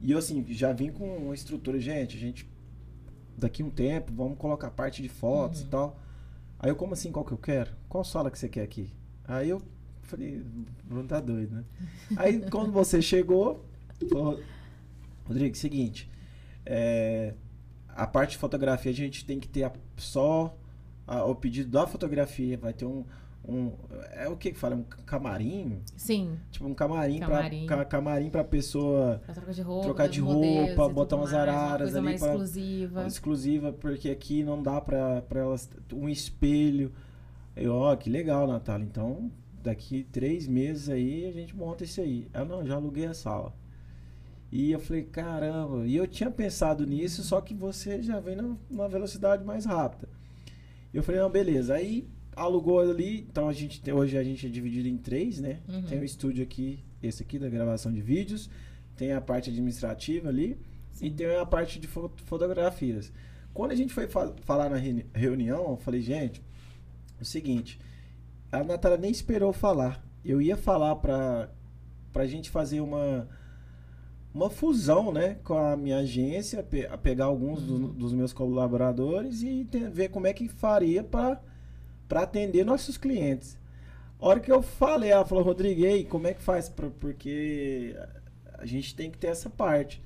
E eu, assim, já vim com uma estrutura, gente, a gente, daqui um tempo, vamos colocar parte de fotos uhum. e tal. Aí eu, como assim, qual que eu quero? Qual sala que você quer aqui? Aí eu falei, Bruno tá doido, né? (laughs) Aí quando você chegou, falou, Rodrigo, seguinte, é, a parte de fotografia a gente tem que ter a, só a, o pedido da fotografia, vai ter um, um é o que fala um camarim? Sim. Tipo um camarim, camarim. para camarim para pessoa pra trocar de roupa trocar de roupa botar umas mais, araras ali mais pra, exclusiva. exclusiva porque aqui não dá para para elas um espelho. Eu ó que legal Natália. Então daqui três meses aí a gente monta isso aí. Ah não já aluguei a sala. E eu falei caramba. E eu tinha pensado nisso só que você já vem numa velocidade mais rápida eu falei não beleza aí alugou ali, então a gente tem, hoje a gente é dividido em três, né? Uhum. Tem o estúdio aqui, esse aqui da gravação de vídeos, tem a parte administrativa ali Sim. e tem a parte de fotografias. Quando a gente foi fa falar na reunião, eu falei, gente, é o seguinte, a Natália nem esperou falar. Eu ia falar para a gente fazer uma uma fusão, né, com a minha agência, pe pegar alguns uhum. do, dos meus colaboradores e ver como é que faria para atender nossos clientes. A hora que eu falei, ela falou, Rodrigo, aí, como é que faz? Pra, porque a gente tem que ter essa parte.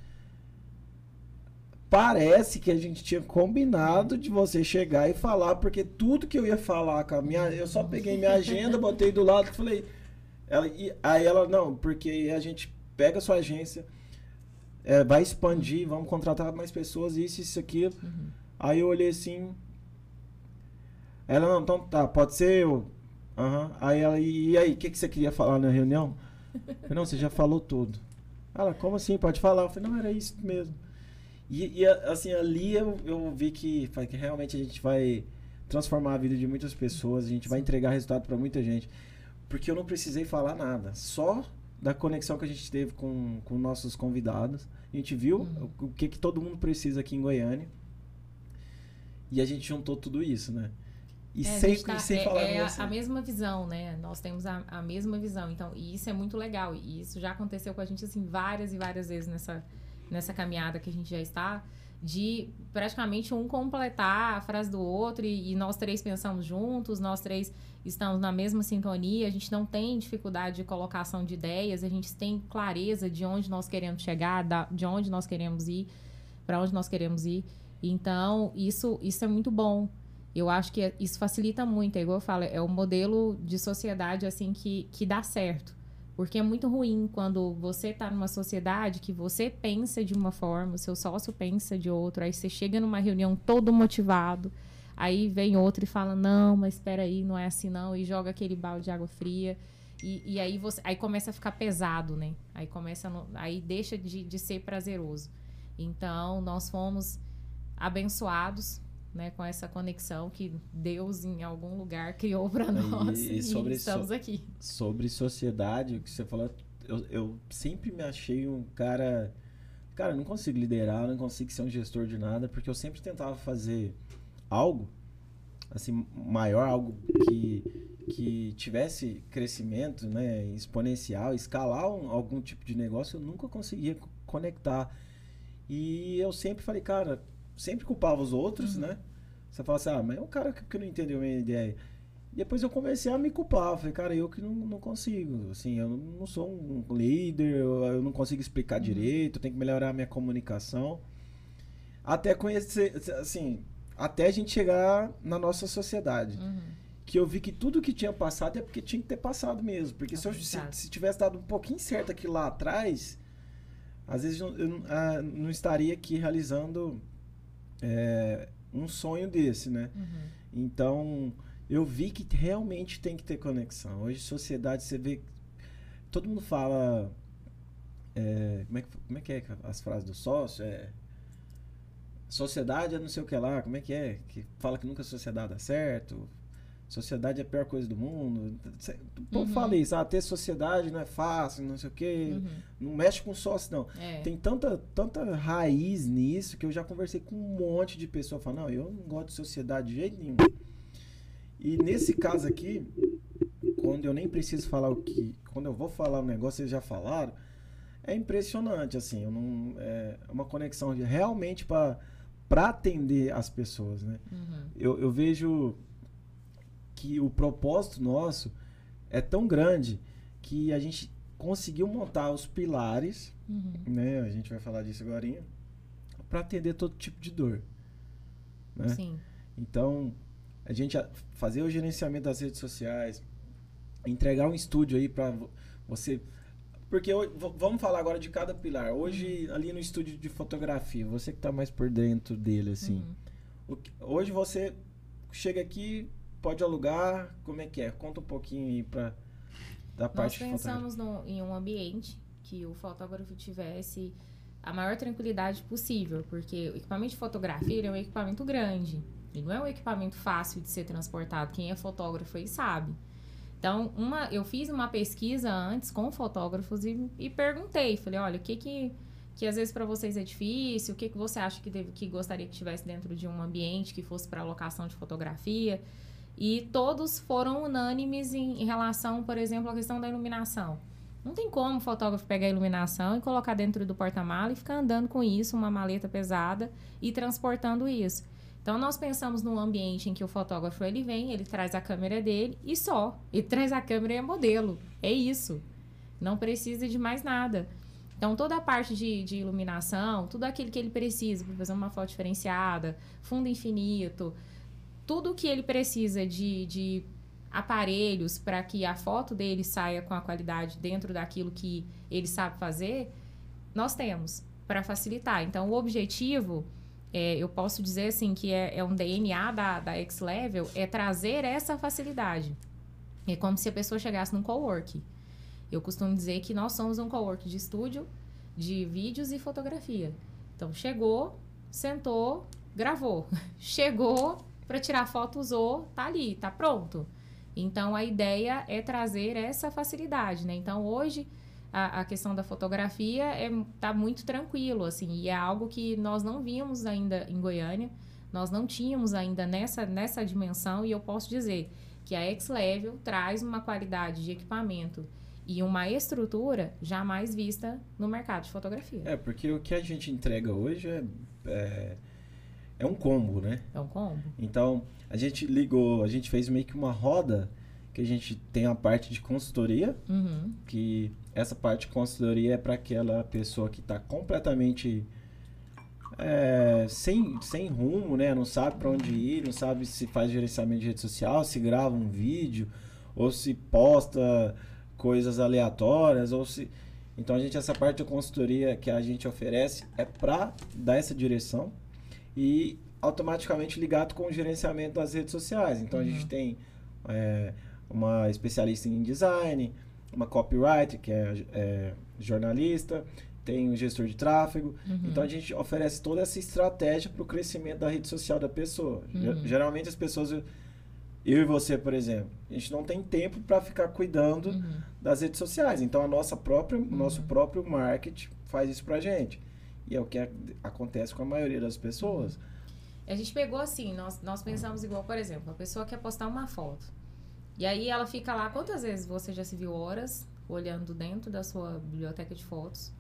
Parece que a gente tinha combinado de você chegar e falar, porque tudo que eu ia falar com a minha. Eu só peguei minha agenda, botei do lado e falei. Ela, e, aí ela, não, porque a gente pega a sua agência, é, vai expandir, vamos contratar mais pessoas, isso, isso, aquilo. Uhum. Aí eu olhei assim, ela, não, então tá, pode ser eu. Uhum. Aí ela, e aí, o que, que você queria falar na reunião? Eu falei, não, você já falou tudo. Ela, como assim? Pode falar? Eu falei, não, era isso mesmo. E, e assim, ali eu, eu vi que, que realmente a gente vai transformar a vida de muitas pessoas, a gente vai entregar resultado para muita gente. Porque eu não precisei falar nada, só da conexão que a gente teve com, com nossos convidados. A gente viu uhum. o, o que, que todo mundo precisa aqui em Goiânia. E a gente juntou tudo isso, né? E é, sem, tá, sem é, falar é a, a, mesma visão, né? Nós temos a, a mesma visão. Então, e isso é muito legal. E isso já aconteceu com a gente, assim, várias e várias vezes nessa, nessa caminhada que a gente já está. De praticamente um completar a frase do outro e, e nós três pensamos juntos, nós três estamos na mesma sintonia, a gente não tem dificuldade de colocação de ideias, a gente tem clareza de onde nós queremos chegar, da, de onde nós queremos ir, para onde nós queremos ir. Então, isso, isso é muito bom. Eu acho que isso facilita muito, é igual eu falo, é o modelo de sociedade assim que, que dá certo. Porque é muito ruim quando você está numa sociedade que você pensa de uma forma, o seu sócio pensa de outra, aí você chega numa reunião todo motivado, aí vem outro e fala, não, mas espera aí, não é assim não, e joga aquele balde de água fria. E, e aí você aí começa a ficar pesado, né? Aí começa aí deixa de, de ser prazeroso. Então, nós fomos abençoados né, com essa conexão que Deus em algum lugar criou para nós e, e, sobre estamos so, aqui. Sobre sociedade, o que você falou, eu, eu sempre me achei um cara, cara, eu não consigo liderar, não consigo ser um gestor de nada, porque eu sempre tentava fazer algo assim maior, algo que que tivesse crescimento, né, exponencial, escalar um, algum tipo de negócio, eu nunca conseguia conectar. E eu sempre falei, cara, sempre culpava os outros, uhum. né? Você fala assim, ah, mas é um cara que, que não entendeu a minha ideia. Depois eu comecei a me culpar. Falei, cara, eu que não, não consigo. Assim, eu não sou um líder, eu, eu não consigo explicar uhum. direito, eu tenho que melhorar a minha comunicação. Até conhecer, assim, até a gente chegar na nossa sociedade. Uhum. Que eu vi que tudo que tinha passado é porque tinha que ter passado mesmo. Porque se, eu, se, se, tivesse dado um pouquinho certo aqui lá atrás, às vezes eu, eu, eu ah, não estaria aqui realizando é, um sonho desse, né? Uhum. Então, eu vi que realmente tem que ter conexão. Hoje, sociedade, você vê. Todo mundo fala. É, como, é que, como é que é as frases do sócio? É, sociedade é não sei o que lá, como é que é? Que fala que nunca a sociedade dá certo. Sociedade é a pior coisa do mundo. O povo Uhum. fala isso, ah, ter sociedade não é fácil, não sei o quê. Uhum. Não mexe com sócio, não. É. Tem tanta, tanta raiz nisso que eu já conversei com um monte de pessoas falando, não, eu não gosto de sociedade de jeito nenhum. E nesse caso aqui, quando eu nem preciso falar o que. Quando eu vou falar um negócio, vocês já falaram, é impressionante, assim. Eu não, é uma conexão realmente para atender as pessoas, né? Uhum. eu, eu vejo que o propósito nosso é tão grande que a gente conseguiu montar os pilares, Uhum. né? A gente vai falar disso agora, para atender todo tipo de dor. Né? Sim. Então, a gente fazer o gerenciamento das redes sociais, entregar um estúdio aí para você. Porque ho- v- vamos falar agora de cada pilar. Hoje, ali no estúdio de fotografia, você que está mais por dentro dele, assim. Uhum. O Hoje você chega aqui, pode alugar, como é que é? Conta um pouquinho aí pra, da Nós parte fotografia. pensamos no- em um ambiente que o fotógrafo tivesse a maior tranquilidade possível, porque o equipamento de fotografia é um equipamento grande. Ele não é um equipamento fácil de ser transportado. Quem é fotógrafo aí sabe. Então, uma, eu fiz uma pesquisa antes com fotógrafos e, e perguntei, falei, olha, o que que, que às vezes para vocês é difícil, o que que você acha que, deve, que gostaria que tivesse dentro de um ambiente que fosse para locação de fotografia? E todos foram unânimes em, em relação, por exemplo, à questão da iluminação. Não tem como o fotógrafo pegar a iluminação e colocar dentro do porta-mala e ficar andando com isso, uma maleta pesada e transportando isso. Então nós pensamos num ambiente em que o fotógrafo ele vem, ele traz a câmera dele e só. Ele (laughs) traz a câmera e é modelo. É isso. Não precisa de mais nada. Então toda a parte de, de iluminação, tudo aquilo que ele precisa para fazer uma foto diferenciada, fundo infinito, tudo que ele precisa de, de aparelhos para que a foto dele saia com a qualidade dentro daquilo que ele sabe fazer, nós temos para facilitar. Então, o objetivo, é, eu posso dizer assim, que é, é um DNA da, da X-Level, é trazer essa facilidade. É como se a pessoa chegasse num cowork. Eu costumo dizer que nós somos um cowork de estúdio, de vídeos e fotografia. Então, chegou, sentou, gravou. (laughs) Chegou para tirar foto, usou, tá ali, tá pronto. Então, a ideia é trazer essa facilidade, né? Então, hoje, a, a questão da fotografia é, tá muito tranquilo, assim, e é algo que nós não víamos ainda em Goiânia, nós não tínhamos ainda nessa, nessa dimensão, e eu posso dizer que a X-Level traz uma qualidade de equipamento e uma estrutura jamais vista no mercado de fotografia. É, porque o que a gente entrega hoje é, é, é um combo, né? É um combo. Então, a gente ligou, a gente fez meio que uma roda que a gente tem a parte de consultoria, Uhum. que essa parte de consultoria é para aquela pessoa que está completamente é, sem, sem rumo, né? Não sabe para onde ir, não sabe se faz gerenciamento de rede social, se grava um vídeo, ou se posta coisas aleatórias, ou se... Então, a gente, essa parte de consultoria que a gente oferece é para dar essa direção e automaticamente ligado com o gerenciamento das redes sociais. Então, a gente tem é, uma especialista em design, uma copywriter, que é, é, jornalista, tem um gestor de tráfego. Uhum. Então a gente oferece toda essa estratégia para o crescimento da rede social da pessoa. Uhum. Geralmente as pessoas, eu e você, por exemplo, a gente não tem tempo para ficar cuidando Uhum. das redes sociais. Então a nossa própria, o nosso próprio marketing faz isso pra gente. E é o que acontece com a maioria das pessoas. A gente pegou assim, nós, nós pensamos igual, por exemplo, a pessoa quer postar uma foto. E aí ela fica lá, quantas vezes você já se viu horas olhando dentro da sua biblioteca de fotos,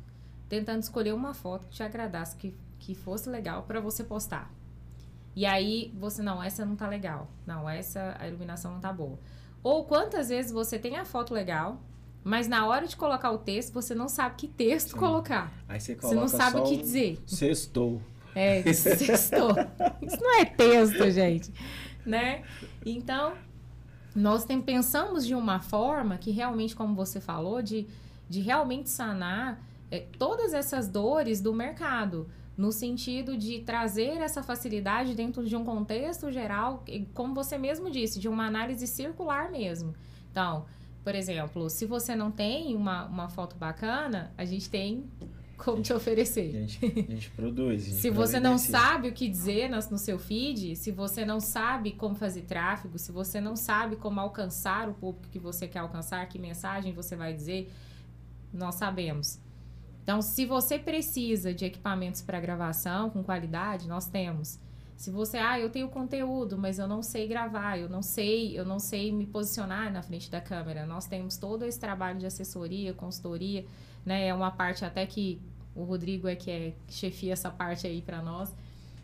tentando escolher uma foto que te agradasse, que, que fosse legal para você postar. E aí você, não, essa não tá legal. Não, essa a iluminação não tá boa. Ou quantas vezes você tem a foto legal, mas na hora de colocar o texto, você não sabe que texto Sim. colocar. Aí você Você coloca não sabe o que dizer. Sextou. É, (laughs) sextou. Isso não é texto, gente. Né? Então, nós tem, pensamos de uma forma que realmente, como você falou, de, de realmente sanar é, todas essas dores do mercado. No sentido de trazer essa facilidade dentro de um contexto geral, como você mesmo disse, de uma análise circular mesmo. Então, por exemplo, se você não tem uma, uma foto bacana, a gente tem como te oferecer. A gente, a gente produz. A gente (laughs) se você não sabe o que dizer no, no seu feed, se você não sabe como fazer tráfego, se você não sabe como alcançar o público que você quer alcançar, que mensagem você vai dizer, nós sabemos. Então, se você precisa de equipamentos para gravação com qualidade, nós temos. Se você, ah, eu tenho conteúdo, mas eu não sei gravar, eu não sei, eu não sei me posicionar na frente da câmera. Nós temos todo esse trabalho de assessoria, consultoria, né? É uma parte até que o Rodrigo é que é chefia essa parte aí para nós.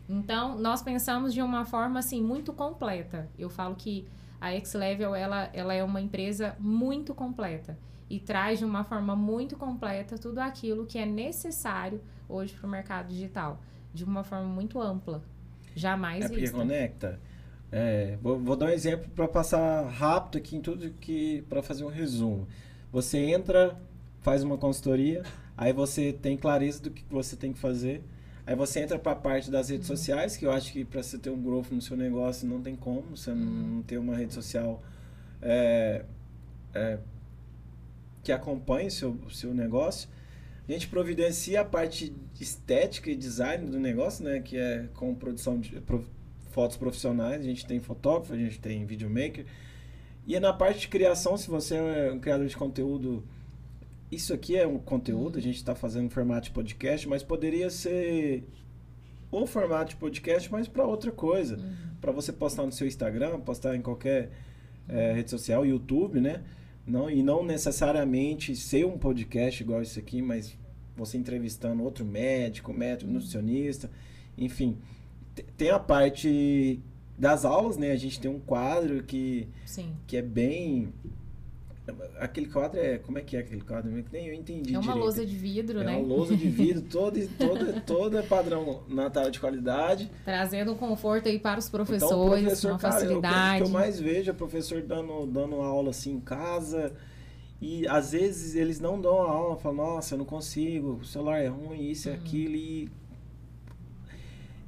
Então, nós pensamos de uma forma assim muito completa. Eu falo que a X-Level ela, ela é uma empresa muito completa e traz de uma forma muito completa tudo aquilo que é necessário hoje para o mercado digital, de uma forma muito ampla. Jamais É porque vista. conecta. É, vou, vou dar um exemplo para passar rápido aqui em tudo que para fazer um resumo. Você entra, faz uma consultoria, aí você tem clareza do que você tem que fazer. Aí você entra para a parte das redes Uhum. sociais, que eu acho que para você ter um growth no seu negócio não tem como, você não- Uhum. não ter uma rede social é, é, que acompanhe o seu, o seu negócio. A gente providencia a parte estética e design do negócio, né? Que é com produção de pro- fotos profissionais. A gente tem fotógrafo, a gente tem videomaker. E na parte de criação, se você é um criador de conteúdo, isso aqui é um conteúdo, a gente está fazendo em formato de podcast, mas poderia ser o formato de podcast, mas para outra coisa. Uhum. Para você postar no seu Instagram, postar em qualquer eh, rede social, YouTube, né? Não, e não necessariamente ser um podcast igual esse aqui, mas você entrevistando outro médico, médico, nutricionista, enfim. Te- Tem a parte das aulas, né? A gente tem um quadro que, Sim. que é bem. Aquele quadro é. Como é que é aquele quadro? Nem eu entendi. É uma direito. lousa de vidro, É né? uma lousa de vidro, (laughs) toda, toda, toda padrão Natal de qualidade. Trazendo um conforto aí para os Então, professores, professor, uma cara, eu- o que facilidade. eu mais vejo é professor dando, dando aula assim em casa. E às vezes eles não dão a aula, falam, nossa, eu não consigo, o celular é ruim, isso e Uhum. aquilo. E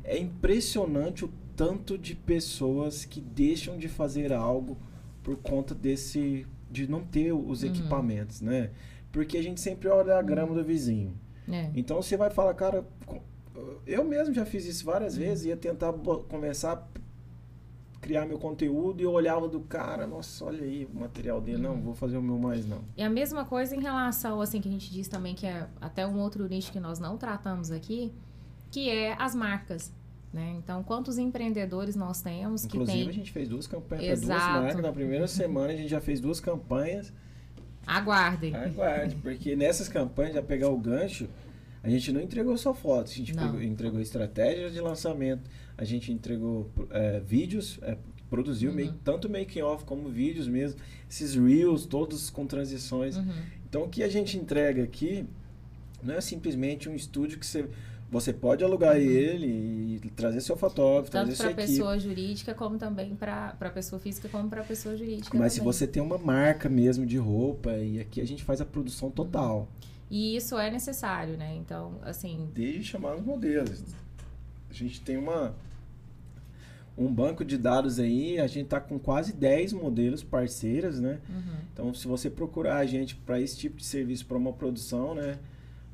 é impressionante o tanto de pessoas que deixam de fazer algo por conta desse. De não ter os Uhum. equipamentos, né? Porque a gente sempre olha a grama do vizinho. É. Então você vai falar, cara, eu mesmo já fiz isso várias vezes, ia tentar a criar meu conteúdo e eu olhava do cara, nossa, olha aí o material dele, não, vou fazer o meu mais não. E a mesma coisa em relação, assim, que a gente diz também que é até um outro nicho que nós não tratamos aqui, que é as marcas, né? Então, quantos empreendedores nós temos que Inclusive a tem... gente fez duas campanhas para duas Exato. marcas, na primeira semana a gente já fez duas campanhas, Aguardem. aguarde, porque nessas campanhas, já pegar o gancho, a gente não entregou só fotos, a gente pegou- entregou estratégias de lançamento, a gente entregou é, vídeos, é, produziu Uhum. make- tanto making off como vídeos mesmo, esses reels, todos com transições. Uhum. Então o que a gente entrega aqui não é simplesmente um estúdio que você, você pode alugar ele e trazer seu fotógrafo, Tanto trazer sua para equipe. pessoa jurídica, como também para pessoa física, como para pessoa jurídica. Mas se também. você tem uma marca mesmo de roupa, e aqui a gente faz a produção total, E isso é necessário, né? Então, assim, desde chamar os modelos. A gente tem uma um banco de dados aí, a gente tá com quase 10 modelos parceiras, né? uhum. Então, se você procurar a gente para esse tipo de serviço, para uma produção, né?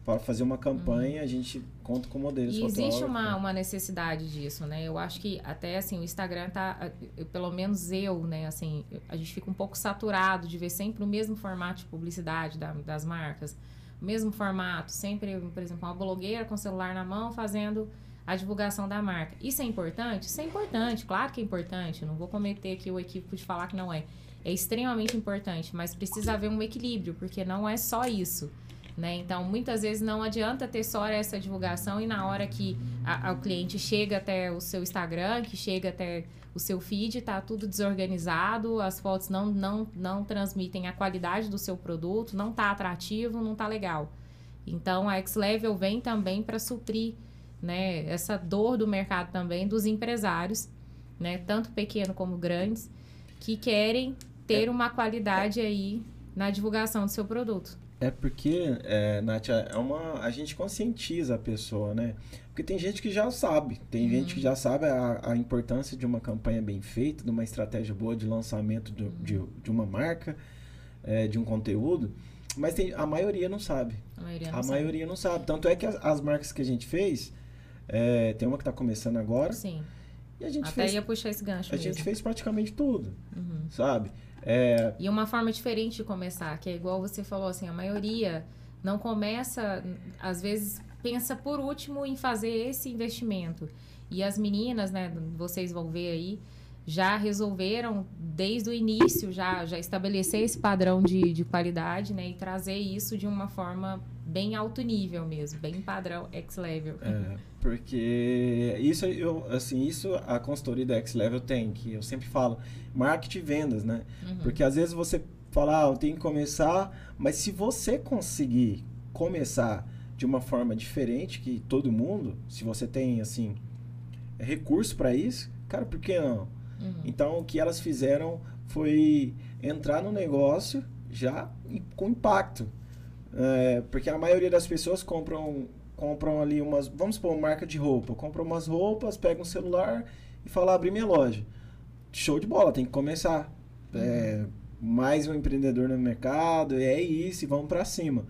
Para fazer uma campanha, a gente conta com modelos Uhum. E existe uma, né? uma necessidade disso, né? Eu acho que até assim, o Instagram tá, eu- pelo menos eu, né, assim, a gente fica um pouco saturado de ver sempre o mesmo formato de publicidade da- das marcas. O mesmo formato, sempre, por exemplo, uma blogueira com o celular na mão fazendo a divulgação da marca. Isso é importante? Isso é importante, claro que é importante. Não vou cometer aqui o equívoco de falar que não é. É extremamente importante, mas precisa haver um equilíbrio, porque não é só isso. Né? Então, muitas vezes não adianta ter só essa divulgação e na hora que a- a- o cliente chega até o seu Instagram, que chega até o seu feed, tá tudo desorganizado, as fotos não, não, não transmitem a qualidade do seu produto, não tá atrativo, não tá legal. Então, a X-Level vem também para suprir né, essa dor do mercado também dos empresários, né, tanto pequeno como grandes, que querem ter uma qualidade aí na divulgação do seu produto. É porque, é, Nath, é uma, a gente conscientiza a pessoa, né? Porque tem gente que já sabe, tem Uhum. gente que já sabe a, a importância de uma campanha bem feita, de uma estratégia boa de lançamento do- de, de uma marca, é, de um conteúdo. Mas tem, a maioria não sabe. A maioria não a sabe. maioria não sabe. Tanto é que as, as marcas que a gente fez, é, tem uma que está começando agora, Sim. e a gente Até fez. ia puxar esse gancho A mesmo. gente fez praticamente tudo, Uhum. sabe? É, E uma forma diferente de começar, que é igual você falou, assim, a maioria não começa, às vezes pensa por último em fazer esse investimento. E as meninas, né, vocês vão ver aí, já resolveram desde o início já, já estabelecer esse padrão de, de qualidade, né, e trazer isso de uma forma bem alto nível mesmo, bem padrão X-level. É, porque isso eu assim, isso a consultoria da X Level tem, que eu sempre falo, marketing e vendas, né? Uhum. Porque às vezes você fala, ah, eu tenho que começar, mas se você conseguir começar de uma forma diferente que todo mundo, se você tem assim, recurso para isso, cara, por que não? Uhum. Então, o que elas fizeram foi entrar no negócio já com impacto. É, porque a maioria das pessoas compram, compram ali umas, vamos supor, uma marca de roupa. Compram umas roupas, pegam um celular e fala, abrir minha loja. Show de bola, tem que começar. É, mais um empreendedor no mercado, é isso, e vamos para cima.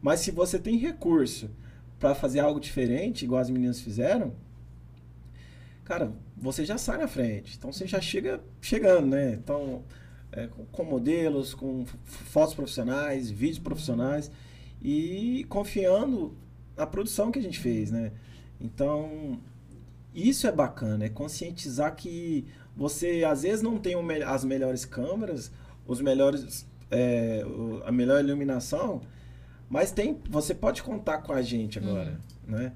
Mas se você tem recurso para fazer algo diferente, igual as meninas fizeram, cara, você já sai na frente. Então você já chega chegando, né? Então, é, com, com modelos, com fotos profissionais, vídeos profissionais e confiando na produção que a gente fez, né? Então, isso é bacana, é conscientizar que você às vezes não tem as melhores câmeras, os melhores, é, a melhor iluminação, mas tem, você pode contar com a gente agora, né?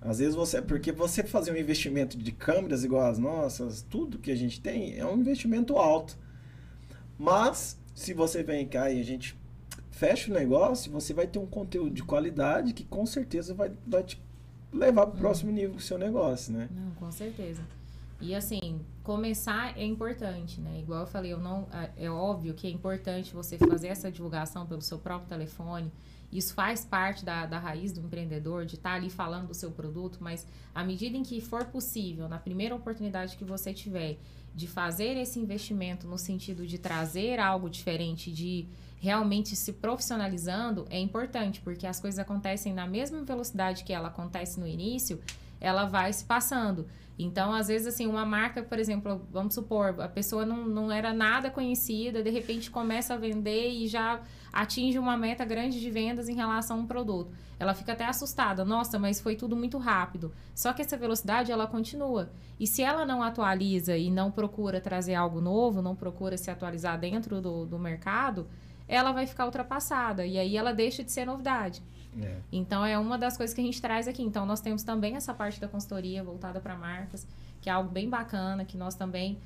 Às vezes você, porque você fazer um investimento de câmeras igual as nossas, tudo que a gente tem é um investimento alto. Mas se você vem cá e a gente fecha o negócio, você vai ter um conteúdo de qualidade que com certeza vai, vai te levar para o próximo nível do seu negócio, né? Não, com certeza. E assim, começar é importante, né? Igual eu falei, eu não, é- é óbvio que é importante você fazer essa divulgação pelo seu próprio telefone. Isso faz parte da, da raiz do empreendedor, de estar ali falando do seu produto, mas à medida em que for possível, na primeira oportunidade que você tiver, de fazer esse investimento no sentido de trazer algo diferente, de realmente se profissionalizando, é importante, porque as coisas acontecem na mesma velocidade que ela acontece no início, ela vai se passando. Então, às vezes, assim, uma marca, por exemplo, vamos supor, a pessoa não, não era nada conhecida, de repente começa a vender e já atinge uma meta grande de vendas em relação a um produto. Ela fica até assustada, nossa, mas foi tudo muito rápido. Só que essa velocidade, ela continua. E se ela não atualiza e não procura trazer algo novo, não procura se atualizar dentro do, do mercado, ela vai ficar ultrapassada. E aí ela deixa de ser novidade. É. Então é uma das coisas que a gente traz aqui. Então nós temos também essa parte da consultoria voltada para marcas, que é algo bem bacana, que nós também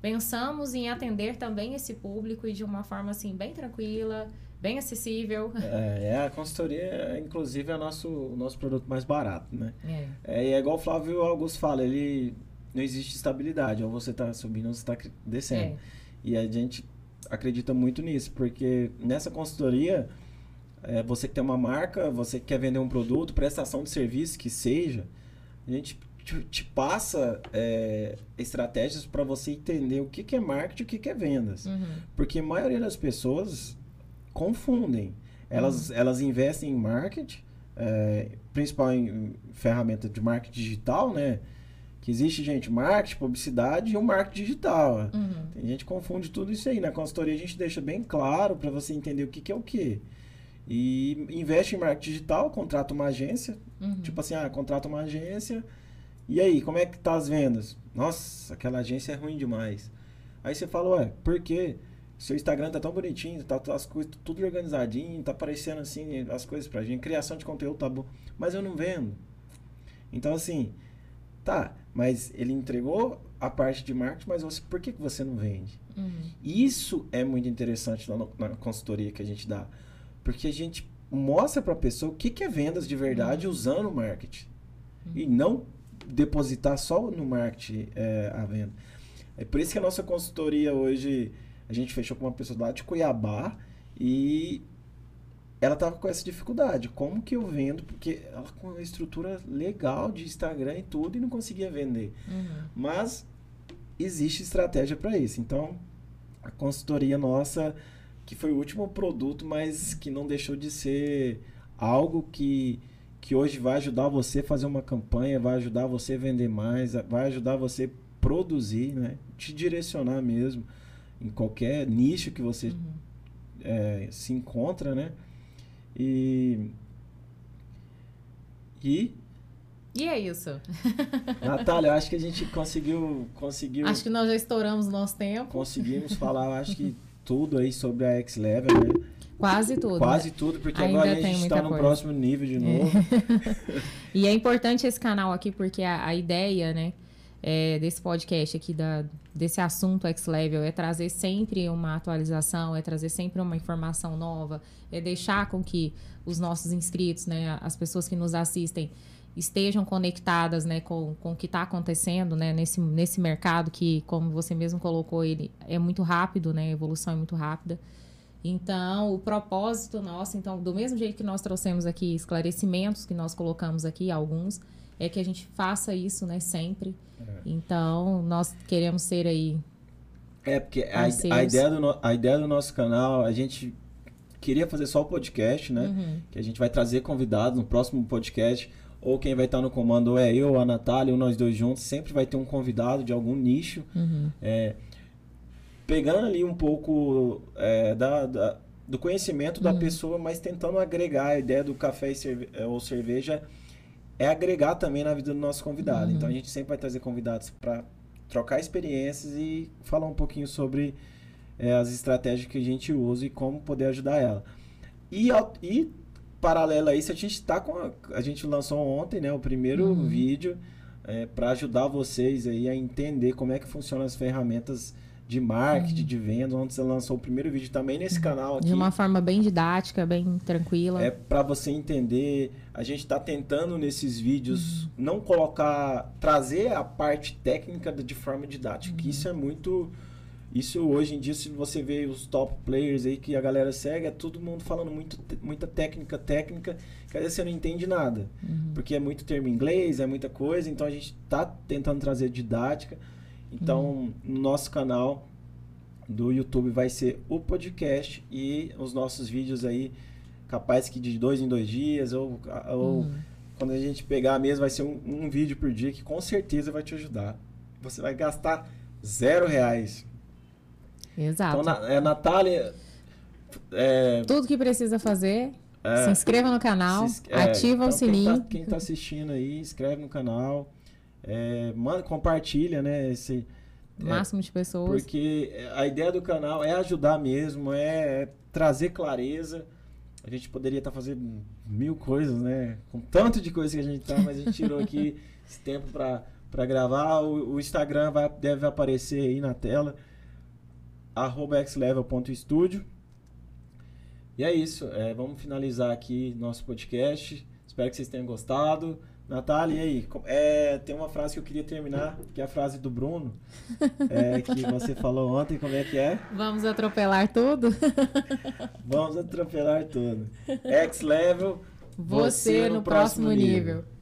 pensamos em atender também esse público e de uma forma assim bem tranquila, bem acessível. É, é, a consultoria, inclusive, é o nosso, o nosso produto mais barato, né? É. É, é igual o Flávio Augusto fala, ele não existe estabilidade, ou você está subindo ou você está descendo. É. E a gente acredita muito nisso, porque nessa consultoria, é, você que tem uma marca, você que quer vender um produto, prestação de serviço que seja, a gente te, te passa é, estratégias para você entender o que, que é marketing e o que, que é vendas. Uhum. Porque a maioria das pessoas confundem. Elas, elas investem em marketing, é, principal em ferramenta de marketing digital, né? Que existe, gente, marketing, publicidade e o marketing digital. Uhum. Tem gente que confunde tudo isso aí. Na consultoria a gente deixa bem claro para você entender o que, que é o que. E investe em marketing digital, contrata uma agência. Uhum. Tipo assim, ah, contrata uma agência. E aí, como é que tá as vendas? Nossa, aquela agência é ruim demais. Aí você fala, ué, por quê? Seu Instagram tá tão bonitinho, tá, tá as coisas tudo organizadinho, tá aparecendo assim as coisas pra gente, criação de conteúdo tá bom, mas eu não vendo. Então assim, tá, mas ele entregou a parte de marketing, mas você, por que, que você não vende? Uhum. Isso é muito interessante lá no- na consultoria que a gente dá. Porque a gente mostra para a pessoa o que, que é vendas de verdade usando o marketing. E não depositar só no marketing é, a venda. É por isso que a nossa consultoria hoje, a gente fechou com uma pessoa lá de Cuiabá e ela tava com essa dificuldade. Como que eu vendo? Porque ela com uma estrutura legal de Instagram e tudo e não conseguia vender. Uhum. Mas existe estratégia para isso. Então, a consultoria nossa que foi o último produto, mas que não deixou de ser algo que, que hoje vai ajudar você a fazer uma campanha, vai ajudar você a vender mais, vai ajudar você a produzir, né? Te direcionar mesmo em qualquer nicho que você uhum. é, se encontra, né? E e e é isso. (laughs) Natália, acho que a gente conseguiu, conseguiu. Acho que nós já estouramos o nosso tempo. Conseguimos (laughs) falar, acho que tudo aí sobre a X-Level, né? Quase tudo. Quase tudo, porque Ainda agora a gente está no próximo nível de novo. É. (laughs) e é importante esse canal aqui, porque a, a ideia, né, é, desse podcast aqui, da, desse assunto X-Level, é trazer sempre uma atualização, é trazer sempre uma informação nova, é deixar com que os nossos inscritos, né, as pessoas que nos assistem, estejam conectadas né, com, com o que está acontecendo né, nesse, nesse mercado que, como você mesmo colocou, ele é muito rápido, né, a evolução é muito rápida. Então, o propósito nosso, então, do mesmo jeito que nós trouxemos aqui esclarecimentos que nós colocamos aqui, alguns, é que a gente faça isso, né, sempre. É. Então, nós queremos ser aí. É, porque a, a, ideia do no, a ideia do nosso canal, a gente queria fazer só o podcast, né? Uhum. Que a gente vai trazer convidados no próximo podcast ou quem vai estar no comando é eu, a Natália, ou nós dois juntos, sempre vai ter um convidado de algum nicho. Uhum. É, pegando ali um pouco é, da, da, do conhecimento da uhum. pessoa, mas tentando agregar a ideia do café cerve é, ou cerveja, é agregar também na vida do nosso convidado. Uhum. Então a gente sempre vai trazer convidados para trocar experiências e falar um pouquinho sobre é, as estratégias que a gente usa e como poder ajudar ela. E, e paralelo a isso, a gente está com. A, a, gente lançou ontem, né, o primeiro uhum. vídeo é, para ajudar vocês aí a entender como é que funcionam as ferramentas de marketing, uhum. de venda, onde você lançou o primeiro vídeo também nesse uhum. canal aqui. De uma forma bem didática, bem tranquila. É para você entender. A gente está tentando nesses vídeos uhum. não colocar, trazer a parte técnica de forma didática, que isso é muito isso hoje em dia, se você vê os top players aí que a galera segue, é todo mundo falando muito, muita técnica, técnica, que às vezes você não entende nada. Uhum. Porque é muito termo em inglês, é muita coisa, então a gente está tentando trazer didática. Então, uhum. no nosso canal do YouTube vai ser o podcast e os nossos vídeos aí, capaz que de dois em dois dias, ou, ou uhum. quando a gente pegar mesmo, vai ser um, um vídeo por dia que com certeza vai te ajudar. Você vai gastar zero reais Exato. Então, na, é, Natália. É, Tudo que precisa fazer. É, se inscreva no canal, se, é, ativa então o sininho. Quem está tá assistindo aí, inscreve no canal. É, manda, compartilha, né? Esse, é, máximo de pessoas. Porque a ideia do canal é ajudar mesmo, é, trazer clareza. A gente poderia estar tá fazendo mil coisas, né? Com tanto de coisa que a gente tá, mas a gente tirou aqui (laughs) esse tempo para gravar. O, o Instagram vai, deve aparecer aí na tela xlevel.studio. E é isso. É, vamos finalizar aqui nosso podcast. Espero que vocês tenham gostado. Natália, e aí? É, tem uma frase que eu queria terminar, que é a frase do Bruno, (laughs) é, que você falou ontem, como é que é? Vamos atropelar tudo? Vamos atropelar tudo. X-Level, você, você, no, próximo, próximo nível. nível.